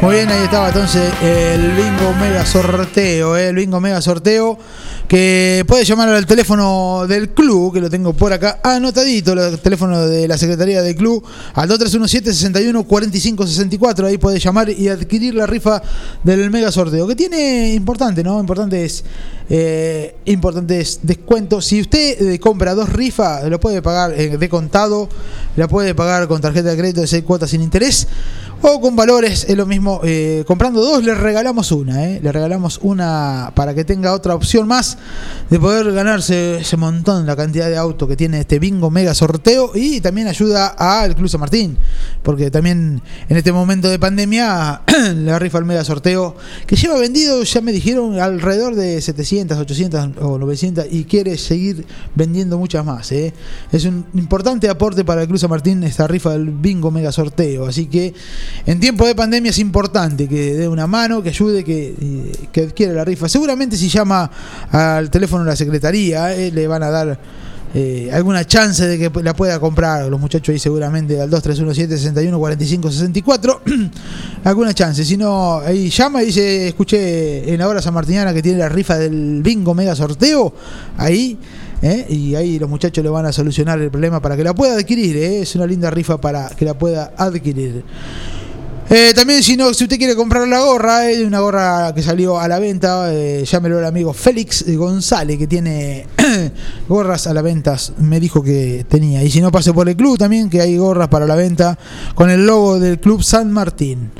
Muy bien, ahí estaba entonces el bingo mega sorteo, ¿eh? el bingo mega sorteo que puede llamar al teléfono del club, que lo tengo por acá anotadito, el teléfono de la Secretaría del Club, al 2317 61 45 64, ahí puede llamar y adquirir la rifa del mega sorteo, que tiene importante, ¿no? Importantes, eh, importantes descuentos. Si usted eh, compra dos rifas, lo puede pagar eh, de contado, la puede pagar con tarjeta de crédito de 6 cuotas sin interés o con valores, es lo mismo. eh, comprando dos, le regalamos una. eh, Le regalamos una para que tenga otra opción más de poder ganarse ese montón, la cantidad de autos que tiene este bingo mega sorteo. Y también ayuda al Club San Martín. Porque también en este momento de pandemia, la rifa el mega sorteo, que lleva vendido, ya me dijeron, alrededor de 700, 800 o 900 y quiere seguir vendiendo muchas más. eh. Es un importante aporte para el Club San Martín esta rifa del bingo mega sorteo. Así que en tiempo de pandemia es importante que dé una mano, que ayude, que, eh, que adquiera la rifa. Seguramente si llama al teléfono de la secretaría, eh, le van a dar eh, alguna chance de que la pueda comprar. Los muchachos ahí seguramente al 2317 61 45 64. alguna chance. Si no, ahí llama y dice, escuché en la hora San Martiniana que tiene la rifa del bingo mega sorteo. Ahí. ¿eh? Y ahí los muchachos le van a solucionar el problema para que la pueda adquirir. Es una linda rifa para que la pueda adquirir. Eh, también, si no, si usted quiere comprar la gorra, hay una gorra que salió a la venta. Eh, llámelo al amigo Félix González, que tiene gorras a la venta. Me dijo que tenía. Y si no, pase por el club también, que hay gorras para la venta con el logo del Club San Martín.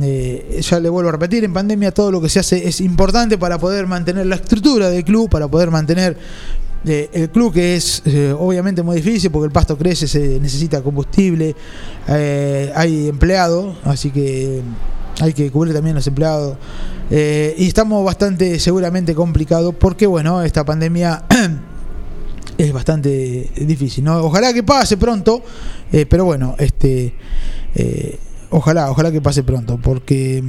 Eh, ya le vuelvo a repetir, en pandemia todo lo que se hace es importante para poder mantener la estructura del club, para poder mantener eh, el club que es eh, obviamente muy difícil porque el pasto crece, se necesita combustible, eh, hay empleados, así que hay que cubrir también los empleados. Eh, y estamos bastante seguramente complicados porque bueno, esta pandemia es bastante difícil. ¿no? Ojalá que pase pronto, eh, pero bueno, este eh, ojalá, ojalá que pase pronto, porque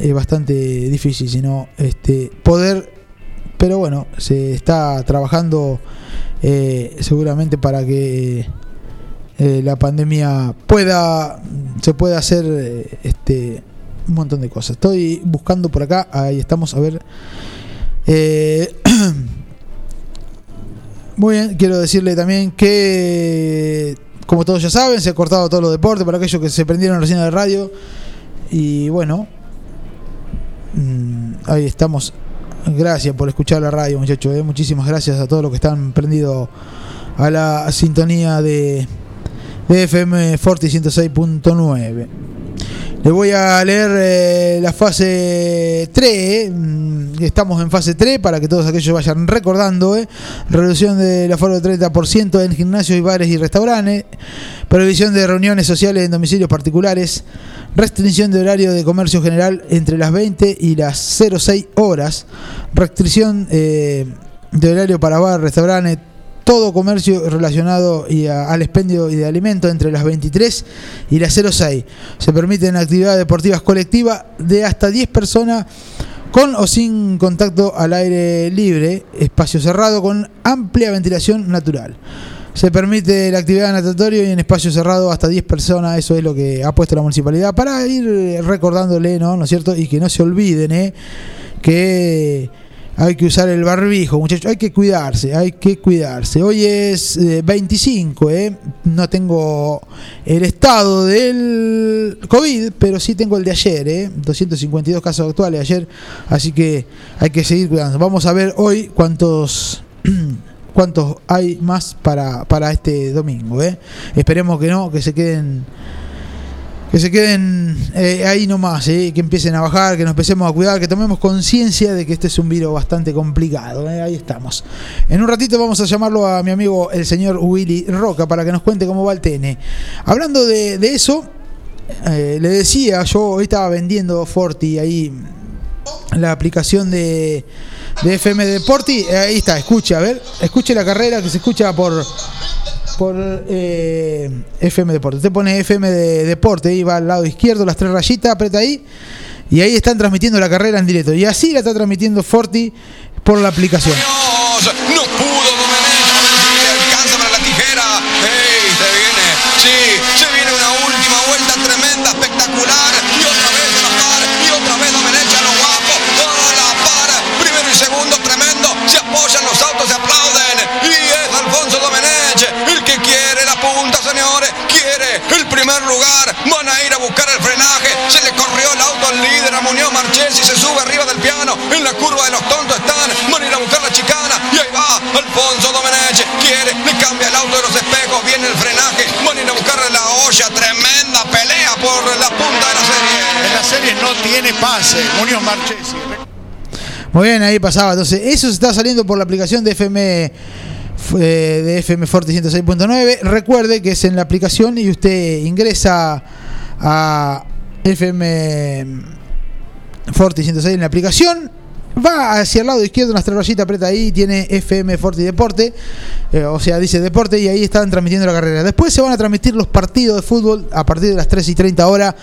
es bastante difícil, sino este poder pero bueno, se está trabajando eh, seguramente para que eh, la pandemia pueda se pueda hacer eh, este un montón de cosas. Estoy buscando por acá, ahí estamos, a ver. Eh, muy bien, quiero decirle también que, como todos ya saben, se ha cortado todos los deportes para aquellos que se prendieron recién de radio. Y bueno, mm, ahí estamos. Gracias por escuchar la radio, muchachos. eh. Muchísimas gracias a todos los que están prendidos a la sintonía de, de FM Forti 106.9. Les voy a leer eh, la fase 3. eh. Mm, Estamos en fase 3 para que todos aquellos vayan recordando. eh. Reducción del aforo del 30% en gimnasios y bares y restaurantes. Prohibición de reuniones sociales en domicilios particulares. Restricción de horario de comercio general entre las 20 y las 06 horas. Restricción eh, de horario para bar, restaurantes, todo comercio relacionado y a- al expendio y de alimentos entre las 23 y las 06. Se permiten actividades deportivas colectivas de hasta 10 personas con o sin contacto al aire libre, espacio cerrado con amplia ventilación natural. Se permite la actividad natatoria y en espacio cerrado hasta 10 personas, eso es lo que ha puesto la municipalidad para ir recordándole, ¿no? ¿No es cierto? Y que no se olviden, ¿eh? Que hay que usar el barbijo, muchachos, hay que cuidarse, hay que cuidarse. Hoy es eh, 25, ¿eh? No tengo el estado del COVID, pero sí tengo el de ayer, ¿eh? 252 casos actuales ayer, así que hay que seguir cuidando. Vamos a ver hoy cuántos cuántos hay más para, para este domingo, ¿eh? Esperemos que no, que se queden que se queden eh, ahí nomás, eh, que empiecen a bajar, que nos empecemos a cuidar, que tomemos conciencia de que este es un virus bastante complicado. eh, ahí estamos. En un ratito vamos a llamarlo a mi amigo el señor Willy Roca para que nos cuente cómo va el TN. Hablando de, eso, eh, le decía, yo hoy estaba vendiendo Forti ahí la aplicación de, de FM Deporti. Ahí está, escuche, a ver, escuche la carrera que se escucha por por eh, FM Deporte. Usted pone FM de Deporte, ahí va al lado izquierdo, las tres rayitas, aprieta ahí. Y ahí están transmitiendo la carrera en directo. Y así la está transmitiendo Forti por la aplicación. Señores. Quiere el primer lugar. Van a ir a buscar el frenaje. Se le corrió el auto al líder, a Muñoz Marchesi. Se sube arriba del piano. En la curva de los tontos están. Van a ir a buscar la chicana. Y ahí va Alfonso Domenech. Quiere, le cambia el auto de los espejos. Viene el frenaje. Van a ir a buscar la olla. Tremenda pelea por la punta de la serie. En la serie no tiene pase. Muñoz Marchesi. Muy bien, ahí pasaba. Entonces, eso se está saliendo por la aplicación de FM de FM Forte 106.9. Recuerde que es en la aplicación y usted ingresa a FM Forti 106 en la aplicación. Va hacia el lado izquierdo, una rayitas, aprieta ahí, tiene FM Forti Deporte, eh, o sea, dice Deporte y ahí están transmitiendo la carrera. Después se van a transmitir los partidos de fútbol a partir de las 3 y 30 horas.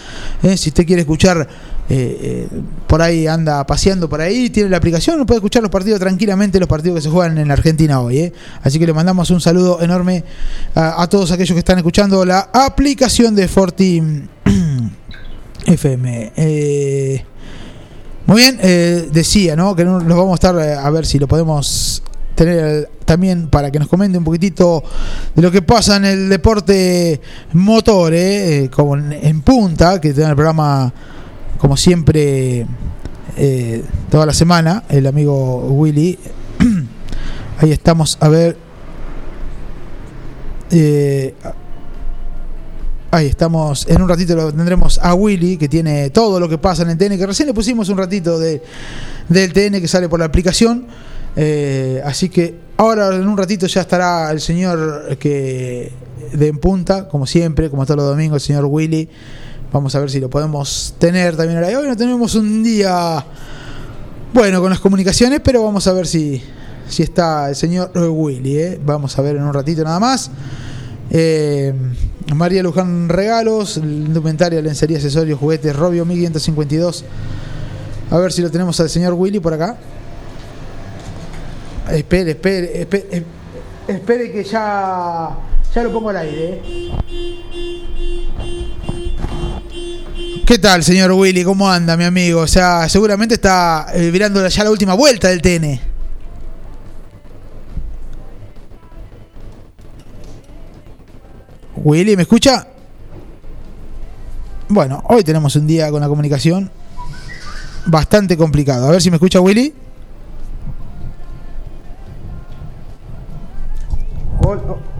eh, si usted quiere escuchar, eh, eh, por ahí anda paseando por ahí, tiene la aplicación, puede escuchar los partidos tranquilamente, los partidos que se juegan en Argentina hoy. eh. Así que le mandamos un saludo enorme a, todos aquellos que están escuchando la aplicación de Forti FM. Eh, muy bien, eh, decía, ¿no? Que no- los vamos a estar eh, a ver si lo podemos tener también para que nos comente un poquitito de lo que pasa en el deporte motor, eh, como en, en punta, que tiene el programa como siempre eh, toda la semana, el amigo Willy. Ahí estamos, a ver. Eh, ahí estamos, en un ratito lo tendremos a Willy, que tiene todo lo que pasa en el TN, que recién le pusimos un ratito de, del TN que sale por la aplicación. Eh, así que ahora en un ratito ya estará el señor que de en punta, como siempre, como todos los domingos, el señor Willy. Vamos a ver si lo podemos tener también ahora. Hoy no tenemos un día bueno con las comunicaciones, pero vamos a ver si, si está el señor Willy. ¿eh? Vamos a ver en un ratito nada más. Eh, María Luján Regalos, indumentaria, lencería, accesorios, juguetes, Robio 1552. A ver si lo tenemos al señor Willy por acá. Espere, espere, espere, espere que ya, ya lo pongo al aire. ¿eh? ¿Qué tal, señor Willy? ¿Cómo anda, mi amigo? O sea, seguramente está eh, mirando ya la última vuelta del TN. Willy, ¿me escucha? Bueno, hoy tenemos un día con la comunicación bastante complicado. A ver si me escucha Willy.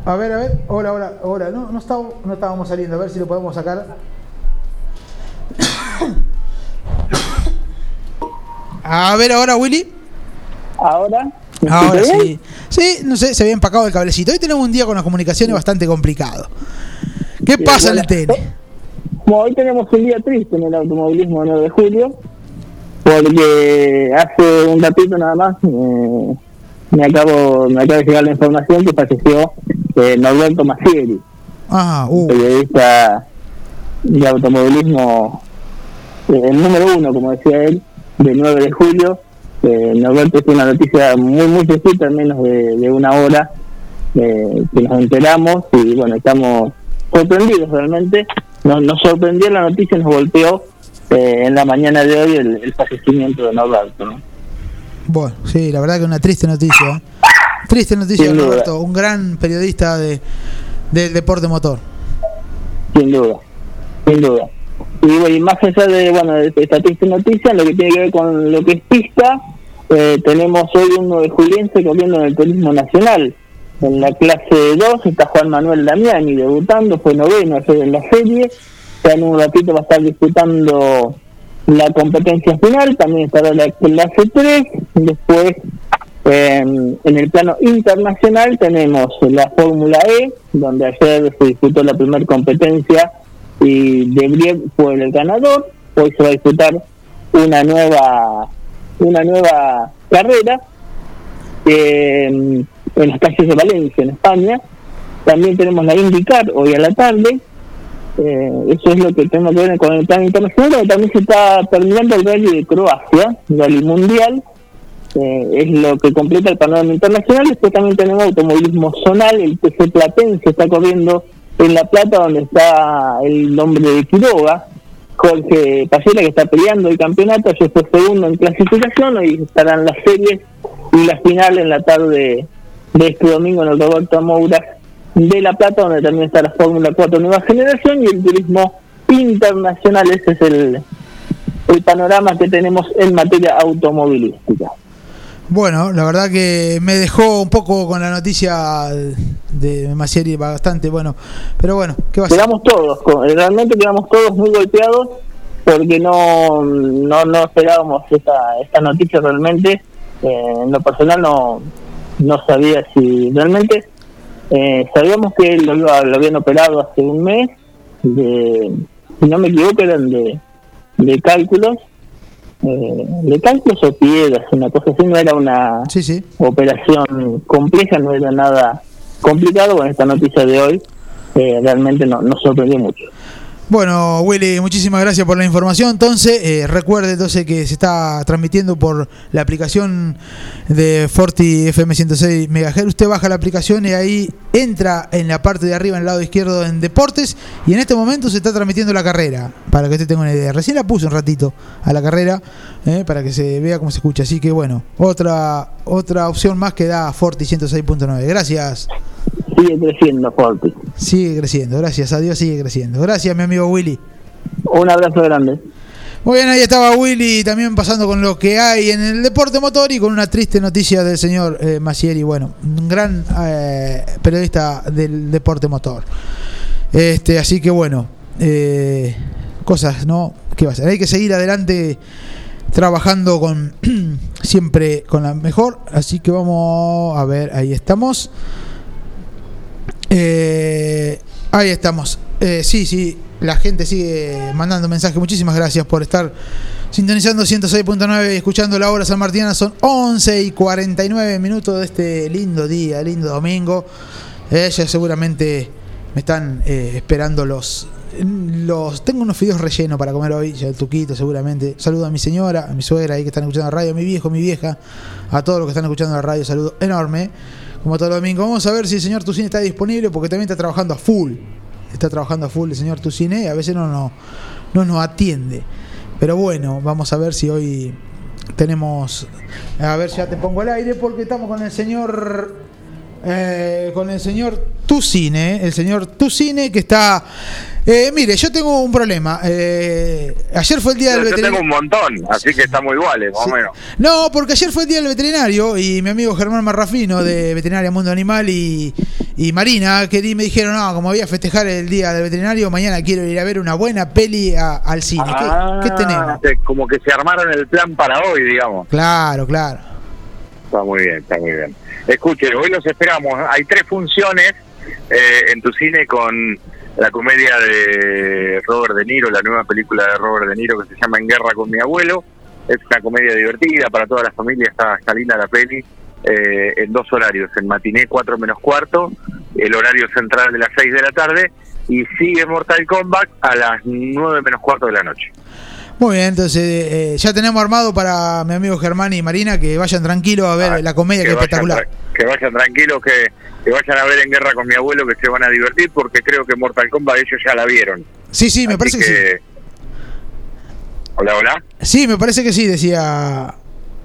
A ver, a ver. Hola, hola, hola. No, estaba- no estábamos saliendo. A ver si lo podemos sacar. A ver ahora, Willy. Ahora. ¿me Ahora sí. Sí, no sé, se había empacado el cablecito. Hoy tenemos un día con las comunicaciones bastante complicado. ¿Qué pasa en el TN? Como hoy tenemos un día triste en el automovilismo 9 de julio, porque hace un ratito nada más eh, me acabo me acaba de llegar la información que falleció eh, Norberto Massieri, Ah, uh. periodista de automovilismo, eh, el número uno, como decía él, del 9 de julio. Eh, Norberto fue una noticia muy, muy sencilla, en menos de, de una hora eh, que nos enteramos y bueno, estamos sorprendidos realmente. Nos, nos sorprendió la noticia, nos golpeó eh, en la mañana de hoy el, el fallecimiento de Norberto. ¿no? Bueno, sí, la verdad que una triste noticia. ¿eh? Triste noticia, Sin duda. Roberto. Un gran periodista de, del deporte motor. Sin duda, sin duda. Y, bueno, y más allá de, bueno, de esta triste noticia, lo que tiene que ver con lo que es pista, eh, tenemos hoy un 9 juliense corriendo en el turismo nacional. En la clase 2 está Juan Manuel Damiani debutando, fue noveno ayer en la serie. Ya en un ratito va a estar disputando la competencia final, también estará la clase 3. Después, eh, en el plano internacional, tenemos la Fórmula E, donde ayer se disputó la primera competencia y De Brief fue el ganador. Hoy se va a disputar una nueva una nueva carrera eh, en las calles de Valencia, en España. También tenemos la IndyCar hoy a la tarde. Eh, eso es lo que tenemos que ver con el plan internacional. pero También se está terminando el rally de Croacia, el rally mundial. Eh, es lo que completa el panorama internacional. Después también tenemos automovilismo zonal. El TC Platense está corriendo en La Plata, donde está el nombre de Quiroga. Jorge Payela, que está peleando el campeonato, ayer fue segundo en clasificación, hoy estarán las series y la final en la tarde de este domingo en el Roberto Moura de La Plata, donde también está la Fórmula 4 Nueva Generación y el turismo internacional. Ese es el, el panorama que tenemos en materia automovilística. Bueno, la verdad que me dejó un poco con la noticia de Massieri bastante bueno. Pero bueno, ¿qué va a? Quedamos todos, realmente quedamos todos muy golpeados porque no no, no esperábamos esta, esta noticia realmente. Eh, en lo personal no, no sabía si realmente eh, sabíamos que lo, iba- lo habían operado hace un mes, de, si no me equivoco eran de, de cálculos, eh, de cálculos o piedras, una cosa así, no era una operación compleja, no era nada complicado. Con esta noticia de hoy, eh, realmente no, nos sorprendió mucho. Bueno, Willy, muchísimas gracias por la información. Entonces, eh, recuerde entonces que se está transmitiendo por la aplicación de Forti FM 106 MHz. Usted baja la aplicación y ahí entra en la parte de arriba, en el lado izquierdo, en Deportes. Y en este momento se está transmitiendo la carrera, para que usted tenga una idea. Recién la puse un ratito a la carrera, eh, para que se vea cómo se escucha. Así que bueno, otra, otra opción más que da Forti 106.9. Gracias. Sigue creciendo, Forti. Sigue creciendo, gracias a Dios sigue creciendo. Gracias, mi amigo Willy. Un abrazo grande. Muy bien, ahí estaba Willy también pasando con lo que hay en el deporte motor y con una triste noticia del señor eh, Macieri, bueno, un gran eh, periodista del deporte motor. Este, así que bueno, eh, cosas, ¿no? ¿Qué va a ser? Hay que seguir adelante trabajando con siempre con la mejor, así que vamos a ver, ahí estamos. Eh, ahí estamos. Eh, sí, sí, la gente sigue mandando mensajes. Muchísimas gracias por estar sintonizando 106.9 y escuchando la hora San Martina. Son 11 y 49 minutos de este lindo día, lindo domingo. Eh, ya seguramente me están eh, esperando los, los. Tengo unos fideos rellenos para comer hoy, ya el tuquito seguramente. Saludo a mi señora, a mi suegra ahí que están escuchando la radio, a mi viejo, a mi vieja, a todos los que están escuchando la radio. Saludo enorme. Como todo domingo. Vamos a ver si el señor Tucine está disponible porque también está trabajando a full. Está trabajando a full el señor Tucine y a veces no, no, no nos atiende. Pero bueno, vamos a ver si hoy tenemos. A ver, ya te pongo el aire porque estamos con el señor. Eh, con el señor Tucine, el señor Tucine que está. eh, mire, yo tengo un problema. Eh, ayer fue el día del Yo tengo veterinario. un montón, así que estamos iguales, más o menos. No, porque ayer fue el día del veterinario y mi amigo Germán Marrafino de Veterinaria Mundo Animal y, y Marina que me dijeron, no, como voy a festejar el día del veterinario, mañana quiero ir a ver una buena peli a- al cine. ¿Qué- Ah, ¿Qué, tenemos? Como que se armaron el plan para hoy, digamos. Claro, claro. Está muy bien, está muy bien. Escuche, hoy los esperamos. Hay tres funciones eh, en tu cine con la comedia de Robert De Niro, la nueva película de Robert De Niro que se llama En Guerra con mi abuelo. Es una comedia divertida para toda la familia, está, está la peli. eh, en dos horarios, en matiné 4 menos cuarto, el horario central de las 6 de la tarde, y sigue Mortal Kombat a las 9 menos cuarto de la noche. Muy bien, entonces eh, ya tenemos armado para mi amigo Germán y Marina que vayan tranquilos a ver la comedia que, es vayan espectacular. que vayan tranquilos, que, que vayan a ver en guerra con mi abuelo, que se van a divertir, porque creo que Mortal Kombat ellos ya la vieron. Sí, sí, me Así parece que, sí. Hola, hola. Sí, me parece que sí, decía.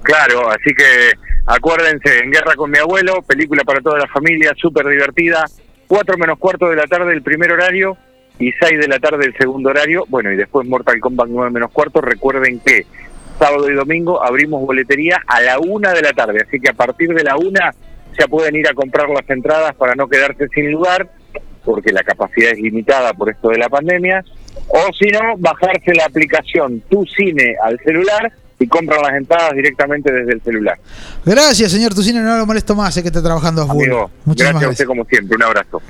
Claro, así que acuérdense, en guerra con mi abuelo, película para toda la familia, súper divertida. 4 menos cuarto de la tarde el primer horario y 6 de la tarde el segundo horario. Bueno, y después Mortal Kombat 9 menos cuarto. Recuerden que sábado y domingo abrimos boletería a la una de la tarde, así que a partir de la una ya pueden ir a comprar las entradas para no quedarse sin lugar, porque la capacidad es limitada por esto de la pandemia. O si no, bajarse la aplicación Tu Cine al celular y compran las entradas directamente desde el celular. Gracias, señor Tucino, no lo molesto más, sé que está trabajando a full. Amigo, Muchísimas gracias a usted como siempre. Un abrazo.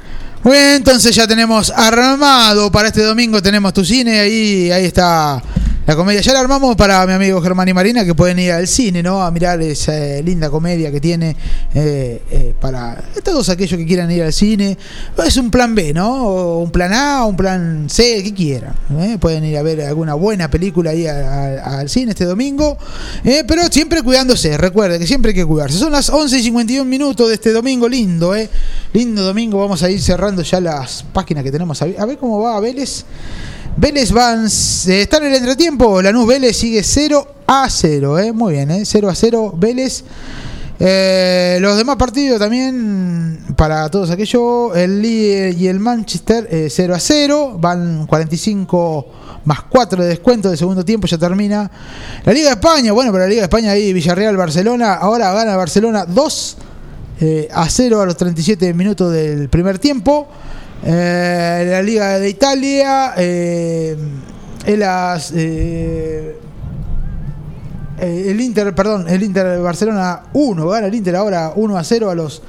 Bien, entonces ya tenemos armado para este domingo, tenemos tu cine, ahí, ahí está la comedia. Ya la armamos para mi amigo Germán y Marina que pueden ir al cine, ¿no? A mirar esa eh, linda comedia que tiene eh, eh, para todos aquellos que quieran ir al cine. Es un plan B, ¿no? O un plan A, un plan C, que quieran. ¿eh? Pueden ir a ver alguna buena película ahí al cine este domingo, eh, pero siempre cuidándose. Recuerde que siempre hay que cuidarse. Son las 11 y 51 minutos de este domingo lindo, ¿eh? Lindo domingo. Vamos a ir cerrando ya las páginas que tenemos. A ver cómo va Vélez. Vélez van, eh, está en el entretiempo. Lanús Vélez sigue 0 a 0. Eh. Muy bien, eh. 0 a 0 Vélez. Eh, los demás partidos también, para todos aquellos, el Lille y el Manchester eh, 0 a 0. Van 45 más 4 de descuento de segundo tiempo, ya termina. La Liga de España, bueno, pero la Liga de España ahí, Villarreal, Barcelona. Ahora gana Barcelona 2 eh, a 0 a los 37 minutos del primer tiempo. Eh, la Liga de Italia, eh, eh, eh, el Inter, perdón, el Inter Barcelona 1, gana el Inter ahora 1 a 0 a los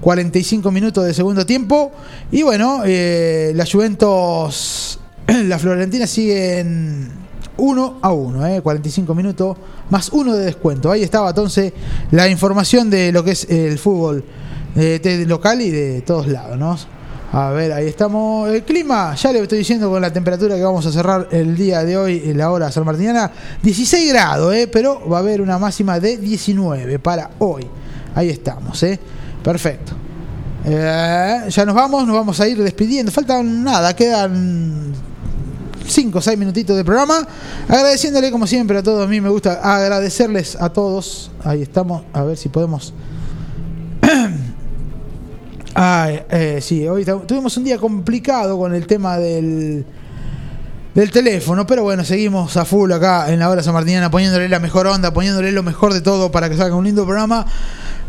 45 minutos de segundo tiempo. Y bueno, la Juventus, la Florentina siguen 1 a 1, eh, 45 minutos más 1 de descuento. Ahí estaba entonces la información de lo que es el fútbol de local y de todos lados, ¿no? A ver, ahí estamos. El clima, ya le estoy diciendo con la temperatura que vamos a cerrar el día de hoy, la hora salmartiniana, 16 grados, ¿eh? pero va a haber una máxima de 19 para hoy. Ahí estamos, ¿eh? Perfecto. Eh, ya nos vamos, nos vamos a ir despidiendo. Faltan nada, quedan 5 o 6 minutitos de programa. Agradeciéndole como siempre a todos. A mí me gusta agradecerles a todos. Ahí estamos. A ver si podemos. Ay, eh, sí, hoy tu- tuvimos un día complicado con el tema del, del teléfono, pero bueno, seguimos a full acá en la hora sanmartiniana poniéndole la mejor onda, poniéndole lo mejor de todo para que salga un lindo programa.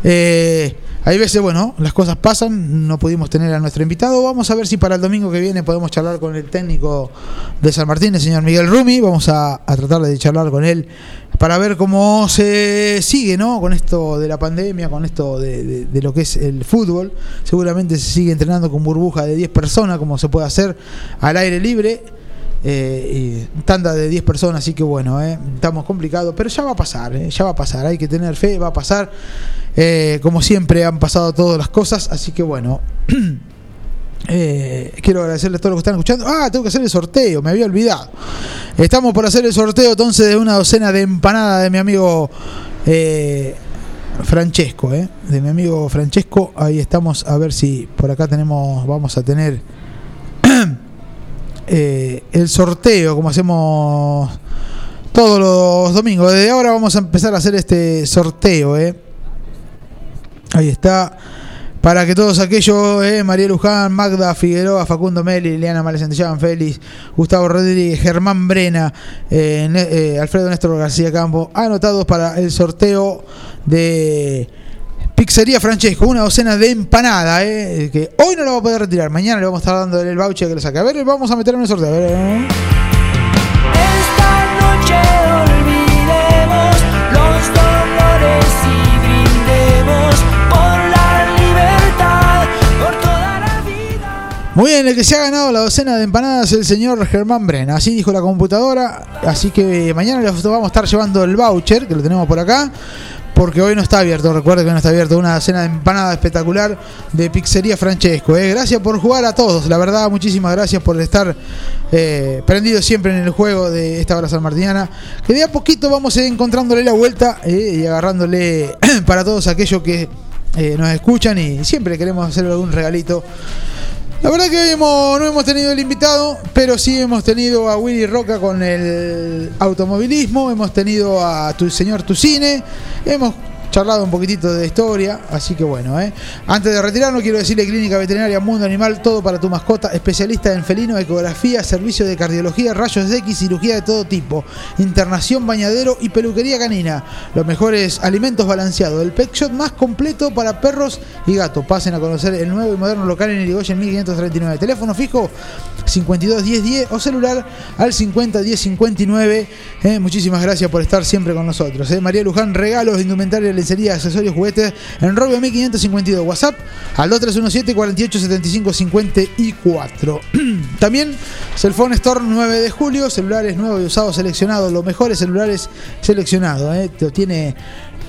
Eh, hay veces, bueno, las cosas pasan, no pudimos tener a nuestro invitado. Vamos a ver si para el domingo que viene podemos charlar con el técnico de San Martín, el señor Miguel Rumi. Vamos a, tratar de charlar con él para ver cómo se sigue, ¿no? Con esto de la pandemia, con esto de, de- de lo que es el fútbol. Seguramente se sigue entrenando con burbuja de 10 personas, como se puede hacer al aire libre. Eh, tanda de 10 personas, así que bueno, eh, estamos complicados, pero ya va a pasar, eh, ya va a pasar, hay que tener fe, va a pasar. Como siempre han pasado todas las cosas, así que bueno. Quiero agradecerles a todos los que están escuchando. Ah, tengo que hacer el sorteo, me había olvidado. Estamos por hacer el sorteo entonces de una docena de empanadas de mi amigo Francesco, de mi amigo Francesco. Ahí estamos, a ver si por acá tenemos, vamos a tener eh, el sorteo, como hacemos todos los domingos. Desde ahora vamos a empezar a hacer este sorteo, eh. Ahí está. Para que todos aquellos, eh, María Luján, Magda Figueroa, Facundo Meli, Liliana Males Santillán, Félix, Gustavo Rodríguez, Germán Brena, eh, Alfredo Néstor García Campo, anotados para el sorteo de Pizzería Francesco, una docena de empanada, eh, que hoy no lo va a poder retirar, mañana le vamos a estar dando el voucher que lo saque. A ver, vamos a meter en el sorteo. A ver, eh. Esta noche olvidemos los dolores y brindemos por la libertad, por toda la vida. Muy bien, el que se ha ganado la docena de empanadas es el señor Germán Brena. Así dijo la computadora. Así que mañana les vamos a estar llevando el voucher, que lo tenemos por acá. Porque hoy no está abierto, recuerden que no está abierto. Una docena de empanadas espectacular de Pizzería Francesco. eh. Gracias por jugar a todos, la verdad, muchísimas gracias por estar eh, prendidos siempre en el juego de esta hora sanmartiniana. Que de a poquito vamos ir encontrándole la vuelta eh, y agarrándole para todos aquellos que eh, nos escuchan y siempre queremos hacer algún regalito. La verdad que hoy hemos- no hemos tenido el invitado, pero sí hemos tenido a Willy Roca con el automovilismo, hemos tenido a tu señor Tucine, hemos charlado un poquitito de historia, así que bueno, ¿eh? Antes de retirarnos, quiero decirle Clínica Veterinaria Mundo Animal, todo para tu mascota, especialista en felino, ecografía, servicio de cardiología, rayos X, cirugía de todo tipo, internación, bañadero y peluquería canina. Los mejores alimentos balanceados, el pet shop más completo para perros y gatos. Pasen a conocer el nuevo y moderno local en Irigoyen 1539. Teléfono fijo 52 10 10 o celular al 50 10 59. Eh, muchísimas gracias por estar siempre con nosotros. eh. María Luján, regalos, indumentaria, lencería, accesorios, juguetes en Robio 1552. WhatsApp al 2317 48 75 54. También Cellphone Store 9 de julio, celulares nuevos y usados seleccionados, los mejores celulares seleccionados. eh. Tiene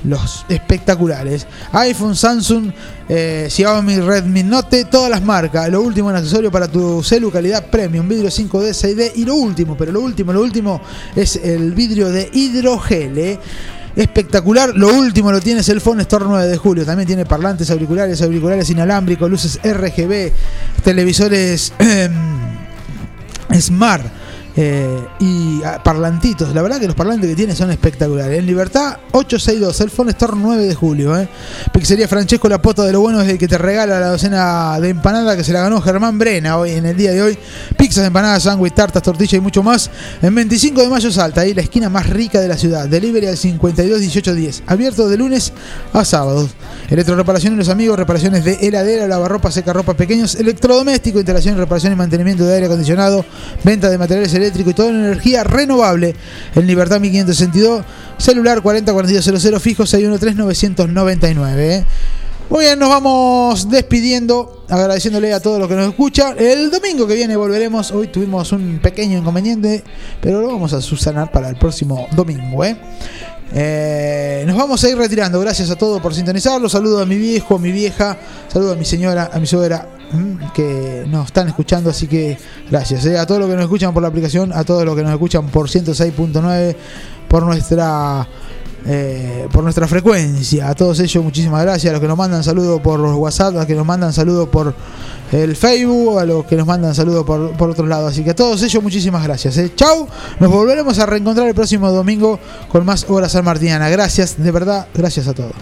los espectaculares. iPhone, Samsung, eh, Xiaomi, Redmi Note, todas las marcas. Lo último en accesorio para tu celu, calidad premium, vidrio 5D, 6D. Y lo último, pero lo último, lo último es el vidrio de hidrogel. eh. Espectacular, lo último lo tiene el Phone Store 9 de julio. También tiene parlantes, auriculares, auriculares inalámbricos, luces RGB, televisores Smart. Eh, y ah, parlantitos, la verdad que los parlantes que tiene son espectaculares. En Libertad 862, el Phone Store 9 de julio. Eh. Pizzería Francesco, la pota de lo bueno es el que te regala la docena de empanada que se la ganó Germán Brena hoy en el día de hoy. Pizzas, empanadas, sándwich, tartas, tortillas y mucho más. En 25 de mayo Salta, ahí la esquina más rica de la ciudad. Delivery al 52 18 10. Abierto de lunes a sábados. Electroreparación y los amigos, reparaciones de heladera, lavarropa, seca ropa pequeños, electrodoméstico, instalación, reparación y mantenimiento de aire acondicionado, venta de materiales y toda la energía renovable. En Libertad 1562, celular 404200, fijo 613-999. ¿eh? Muy bien, nos vamos despidiendo, agradeciéndole a todos los que nos escuchan. El domingo que viene volveremos. Hoy tuvimos un pequeño inconveniente, pero lo vamos a subsanar para el próximo domingo. ¿eh? Eh, nos vamos a ir retirando. Gracias a todos por sintonizarlo. Saludo a mi viejo, a mi vieja, saludo a mi señora, a mi suegra, Mm, que nos están escuchando, así que gracias. Eh. A todos los que nos escuchan por la aplicación, a todos los que nos escuchan por 106.9, por nuestra... Eh, por nuestra frecuencia, a todos ellos muchísimas gracias, a los que nos mandan saludos por WhatsApp, a los que nos mandan saludos por el Facebook, a los que nos mandan saludos por, por otros lados, así que a todos ellos muchísimas gracias. Eh. Chau, nos volveremos a reencontrar el próximo domingo con más Hora San Martiniana. Gracias, de verdad, gracias a todos.